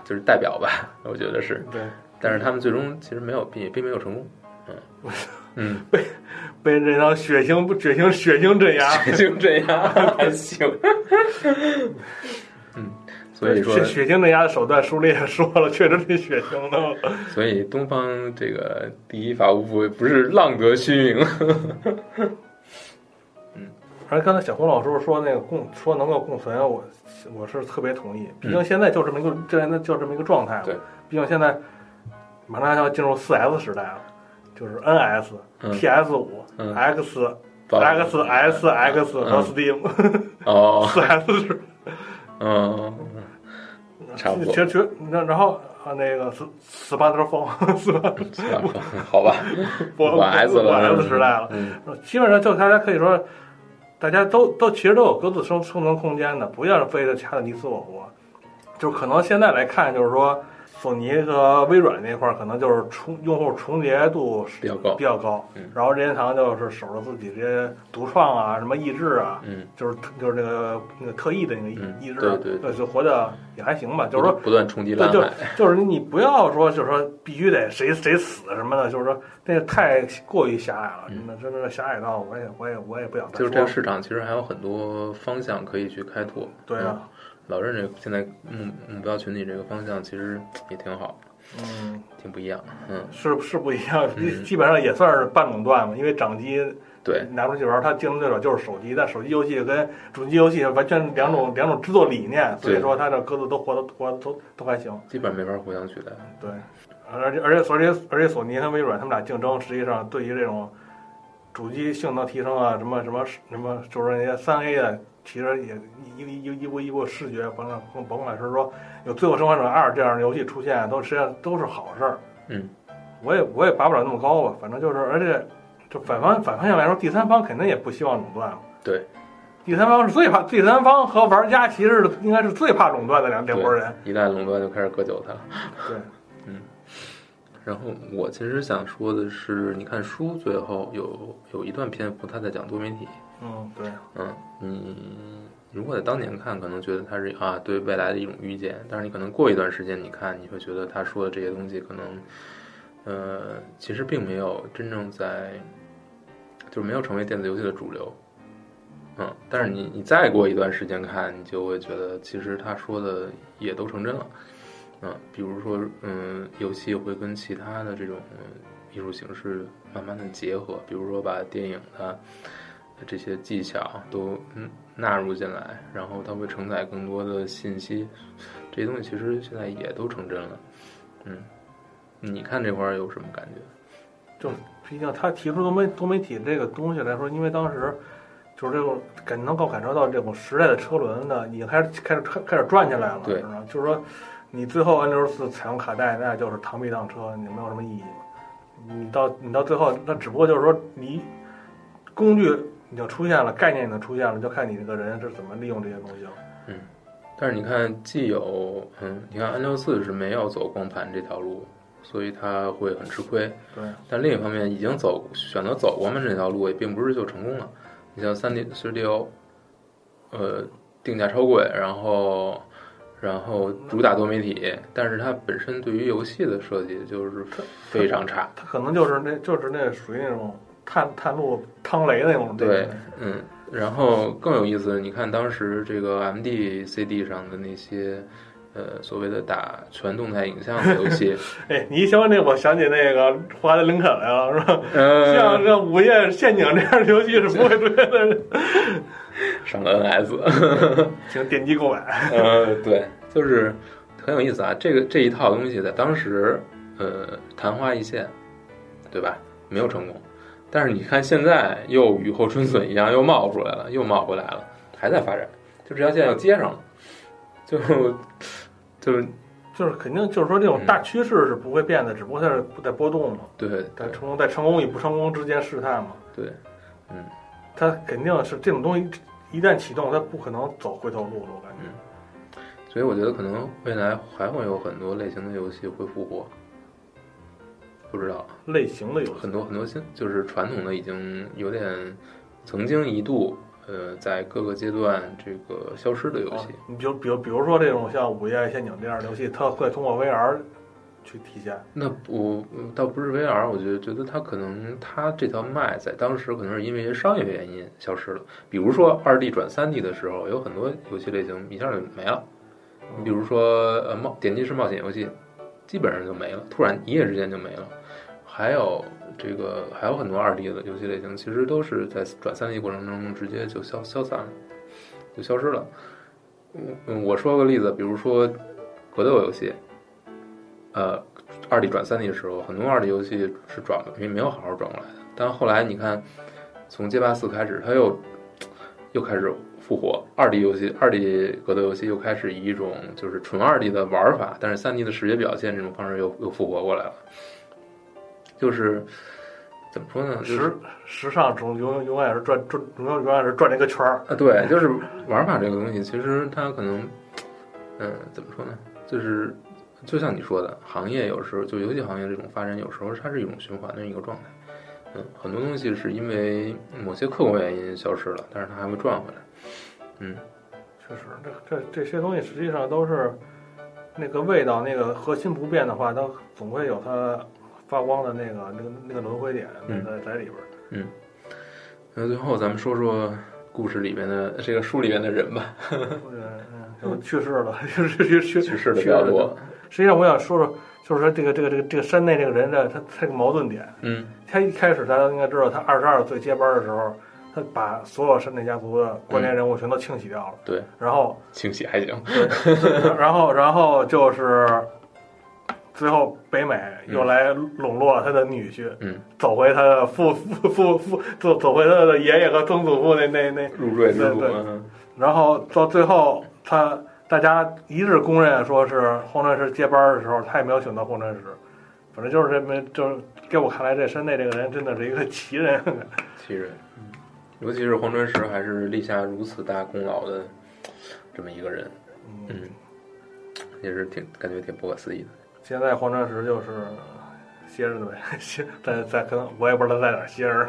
就是代表吧，我觉得是。对，但是他们最终其实没有并并没有成功，嗯 嗯，被任天堂血腥不血腥血腥镇压，血腥镇压 还行。嗯，所以说血血腥镇压的手段，书里也说了，确实挺血腥的。所以东方这个第一法务部不是浪得虚名。嗯而刚才小红老师说那个共说能够共存，我我是特别同意。毕竟现在就这么一个，这现在就这么一个状态了。对，毕竟现在马上要进入四 S 时代了，就是 NS、嗯 PS 五、嗯 X、XSX 和嗯 Steam 哦，四 S 时嗯，差不多。其实其实然然后啊那个斯 斯巴德风斯巴好吧，我我 S 了我 S 时代了，嗯。基本上就大家可以说，大家都都其实都有各自生生存空间的，不要非得掐的你死我活。就可能现在来看，就是说索尼和微软那块儿可能就是重用户重叠度比较高比。较高，嗯然后任天堂就是守着自己这些独创啊、什么益智啊，嗯，就是就是那个那个特异的那个益嗯益对对就活得也还行吧。就是说，不断冲击对，就蓝海。就是你不要说，就是说必须得谁谁死什么的，就是说那个太过于狭隘了，嗯真的真的狭隘到我也我也我也不想。就是这个市场其实还有很多方向可以去开拓。对啊，老任这个现在目目标群体这个方向其实也挺好，嗯，挺不一样。嗯，是是不一样，嗯基本上也算是半垄断嘛，因为掌机对，拿出去玩，它竞争对手就是手机，但手机游戏跟主机游戏完全两种两种制作理念，所以说它这各自都活得活得都都还行。基本没法互相取代。对，而且而且而且而且索尼和微软他们俩竞争，实际上对于这种主机性能提升啊，什么什么什么，就是那些三 A 的，其实也一一一一部一波视觉，甭甭甭管是说有《最后生还者二》这样的游戏出现，都实际上都是好事儿。嗯，我也我也拔不了那么高吧，反正就是，而且就反方反方向来说，第三方肯定也不希望垄断。对，第三方是最怕，第三方和玩家其实应该是最怕垄断的两两拨人。一旦垄断就开始割韭菜了。对，然后我其实想说的是，你看书最后有有一段篇幅，他在讲多媒体。嗯，对，嗯，你如果在当年看，可能觉得它是啊对未来的一种预见，但是你可能过一段时间，你看你会觉得他说的这些东西可能，呃，其实并没有真正在，就是没有成为电子游戏的主流。嗯，但是你你再过一段时间看，你就会觉得其实他说的也都成真了。嗯，比如说，嗯，游戏会跟其他的这种呃艺术形式慢慢的结合，比如说把电影的这些技巧都嗯纳入进来，然后它会承载更多的信息，这些东西其实现在也都成真了。嗯，你看这块儿有什么感觉？就毕竟他提出多媒多媒体这个东西来说，因为当时就是这种感能够感受到这种时代的车轮呢，已经开始开始开开始转起来了，对？就是说，你最后 N 六十四采用卡带，那就是螳臂当车，你没有什么意义嘛。你到你到最后，那只不过就是说你工具已经出现了，概念已经出现了，就看你这个人是怎么利用这些东西了。嗯但是你看，既有嗯，你看 N 六四是没有走光盘这条路，所以它会很吃亏。对，但另一方面，已经走选择走光盘这条路，也并不是就成功了。你像三 D 四 DO，呃，定价超贵，然后然后主打多媒体，但是它本身对于游戏的设计就是非常差。它可能就是那就是那属于那种探探路趟雷那种。对，嗯，然后更有意思，你看当时这个 MD CD 上的那些。呃，所谓的打全动态影像的游戏，哎，你一说那，我想起那个霍华德林肯来了，是吧？呃，像这《午夜陷阱》这样的游戏是不会出现的，上个 NS，请点击购买。呃，对，就是很有意思啊。这个这一套东西在当时，呃，昙花一现，对吧？没有成功，但是你看现在又雨后春笋一样又冒出来了，又冒回来了，还在发展，就这条线又接上了，就就就是肯定就是说这种大趋势是不会变的，只不过它是在波动嘛，对在成功在成功与不成功之间试探嘛。对，嗯，它肯定是这种东西一旦启动，它不可能走回头路了，我感觉。所以我觉得可能未来还会有很多类型的游戏会复活，不知道。类型的游戏很多很多新，就是传统的已经有点曾经一度呃在各个阶段这个消失的游戏啊，你比如比如比如说这种像《午夜陷阱》这样的游戏，它会通过 VR 去体现。那不倒不是 VR，我觉得觉得它可能它这条脉在当时可能是因为商业原因消失了，比如说二 D 转三 D 的时候，有很多游戏类型一下就没了，你比如说呃冒点击式冒险游戏，基本上就没了，突然一夜之间就没了。还有这个还有很多二 D 的游戏类型，其实都是在转三 D 过程中直接就消消散了，就消失了。嗯，我说个例子，比如说格斗游戏，呃，二 D 转三 D 的时候，很多二 D 游戏是转没没有好好转过来的。但后来你看，从街霸四开始，它又又开始复活，二 D 游戏、二 D 格斗游戏又开始以一种就是纯二 D 的玩法，但是三 D 的视觉表现这种方式又又复活过来了。就是怎么说呢？就是时时尚总永永远是转转永远永远是转这个圈儿。啊，对，就是玩法这个东西，其实它可能，嗯，怎么说呢？就是就像你说的，行业有时候就游戏行业这种发展，有时候它是一种循环的一个状态。嗯，很多东西是因为某些客观原因消失了，但是它还会转回来。嗯，确实，这这这些东西实际上都是那个味道，那个核心不变的话，它总会有它发光的那个那个那个轮回点嗯在在里边儿。嗯，那最后咱们说说故事里边的这个书里边的人吧，嗯就，去世了，去去去去世的比较多。实际上，我想说说，就是说这个这个这个这个山内这个人的他他这个矛盾点。嗯他一开始大家应该知道，他二十二岁接班的时候，他把所有山内家族的关键人物全都清洗掉了。对，然后清洗还行。对，然后然后就是最后北美又来笼络他的女婿，嗯，走回他的父父父父走走回他的爷爷和曾祖父那那那入赘之路。对对嗯然后到最后，他大家一致公认说是荒川石接班的时候，他也没有选择荒川石。反正就是这么，就是给我看来，这山内这个人真的是一个奇人。奇人，嗯，尤其是黄川石还是立下如此大功劳的这么一个人，嗯，也是挺感觉挺不可思议的。现在黄川石就是歇着呢呗，歇在在可能我也不知道在哪儿歇着，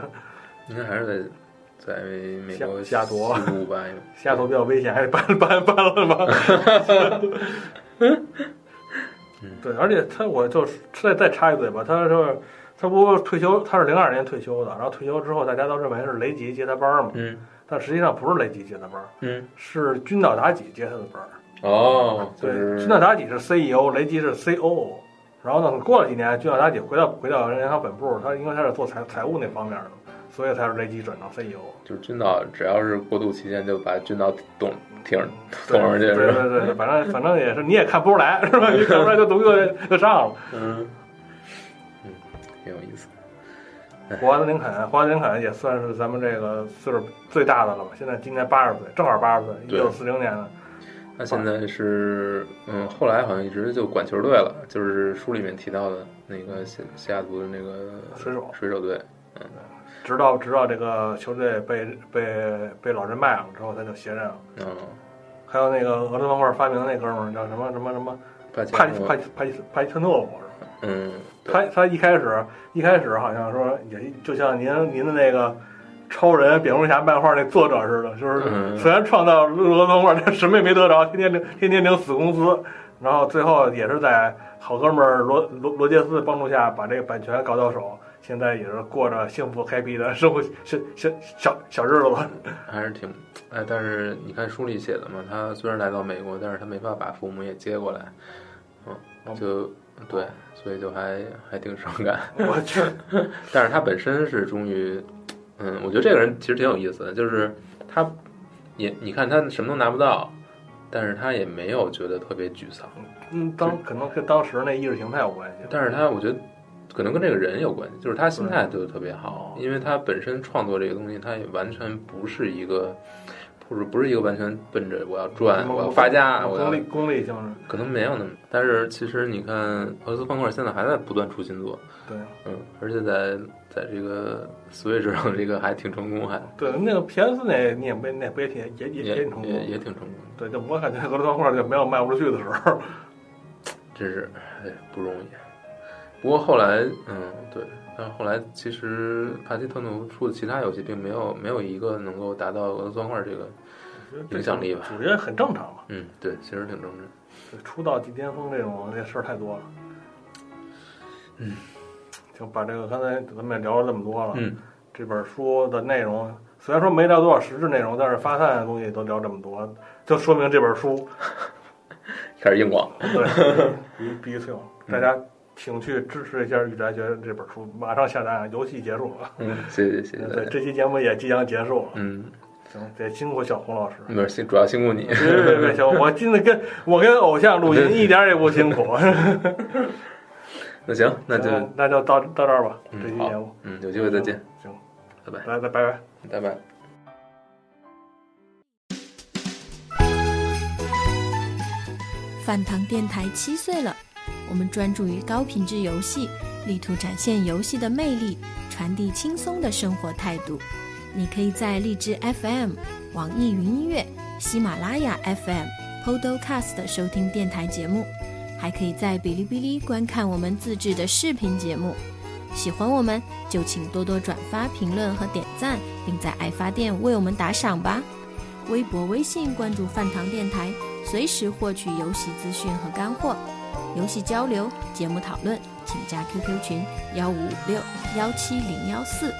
应该还是在在美国西部吧，西雅图比较危险，还得搬搬搬了吧。对，而且他，我就再再插一嘴吧，他是他不退休，他是零二年退休的，然后退休之后，大家都认为是雷吉接他班儿嘛，嗯。但实际上不是雷吉接他班儿，嗯，是君岛妲己接他的班儿。哦，就对，是君岛达己是 CEO，雷吉是 COO。然后呢，过了几年，君岛达己回到回到人银行本部，他因为他是做财财务那方面的，所以才是雷吉转到 E CEO。就是军岛，只要是过渡期间就把军岛捅挺对捅上去对？对对，反正反正也是，你也看不出来是吧？你看不出来就读就就上了。嗯嗯，挺有意思。霍华德林肯，霍华德林肯也算是咱们这个岁数最大的了吧？现在今年八十岁，正好八十岁，一九四零年的。他现在是嗯，后来好像一直就管球队了，就是书里面提到的那个西西雅图的那个水手水手队。嗯直到直到这个球队被被被老人卖了之后，他就卸任了。嗯，还有那个俄罗斯方块发明的那哥们儿叫什么什么什么帕帕帕帕基帕基特诺夫是吧？嗯，他他一开始一开始好像说也就像您您的那个超人蝙蝠侠漫画那作者似的，就是嗯。虽然创造了很多漫画，但什么也没得着，天天领天天领死工资，然后最后也是在好哥们儿罗罗罗杰斯的帮助下把这个版权搞到手，现在也是过着幸福 happy 的生活小小小小日子了。还是挺哎，但是你看书里写的嘛，他虽然来到美国，但是他没法把父母也接过来，嗯，就对，所以就还还挺伤感。我去，但是他本身是终于，嗯，我觉得这个人其实挺有意思的，就是他也你看他什么都拿不到，但是他也没有觉得特别沮丧，嗯，当可能跟当时那意识形态有关系。但是他我觉得可能跟这个人有关系，就是他心态就特别好，因为他本身创作这个东西，他也完全不是一个。不是不是一个完全奔着我要赚、我要发家、我要功利功利性质。可能没有那么，但是其实你看，俄罗斯方块现在还在不断出新作，对，嗯，而且在在这个 Switch 上这个还挺成功，还对，那个 PS 那你也没那不也挺也也也挺成功也也挺成功，对，就我感觉俄罗斯方块就没有卖不出去的时候。真是哎不容易。不过后来，嗯，对，但是后来其实帕奇特诺夫出的其他游戏并没有没有一个能够达到俄罗斯方块这个影响力吧？我觉得很正常嘛。嗯，对，其实挺正常。对出道即巅峰这种这事儿太多了。嗯，就把这个刚才咱们也聊了这么多了。嗯，这本书的内容虽然说没聊多少实质内容，但是发散的东西都聊这么多，就说明这本书 开始硬广，对比比最有大家。请去支持一下《御宅学》这本书，马上下单，游戏结束了。嗯，谢谢谢谢对，这期节目也即将结束了。嗯，行，得辛苦小红老师。不是辛，主要辛苦你。别别别，行，我今天跟我跟偶像录音 一点儿也不辛苦。那行，那就那就到到这儿吧，这期嗯节目好。，嗯，有机会再见，行，拜拜，来来拜拜。拜拜。饭堂电台七岁了，我们专注于高品质游戏，力图展现游戏的魅力，传递轻松的生活态度。你可以在荔枝 FM、网易云音乐、喜马拉雅 FM、Podcast 收听电台节目，还可以在哔哩哔哩观看我们自制的视频节目。喜欢我们就请多多转发、评论和点赞，并在爱发电为我们打赏吧。微博、微信关注饭堂电台，随时获取游戏资讯和干货。游戏交流、节目讨论，请加 QQ 群幺五五六幺七零幺四。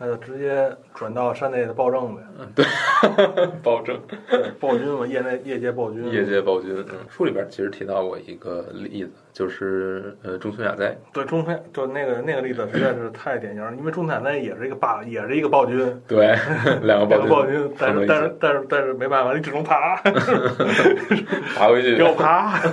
那就直接转到山内的暴政呗，对暴政，暴君嘛，业内业界暴君，业界暴君。嗯，书里边其实提到过一个例子，就是呃中村雅哉。对中村，就那个那个例子实在是太典型了，因为中村雅哉也是一个霸，也是一个暴君，对，两个暴两个暴君君，，但是但是但是但是没办法，你只能爬，爬回去给我爬。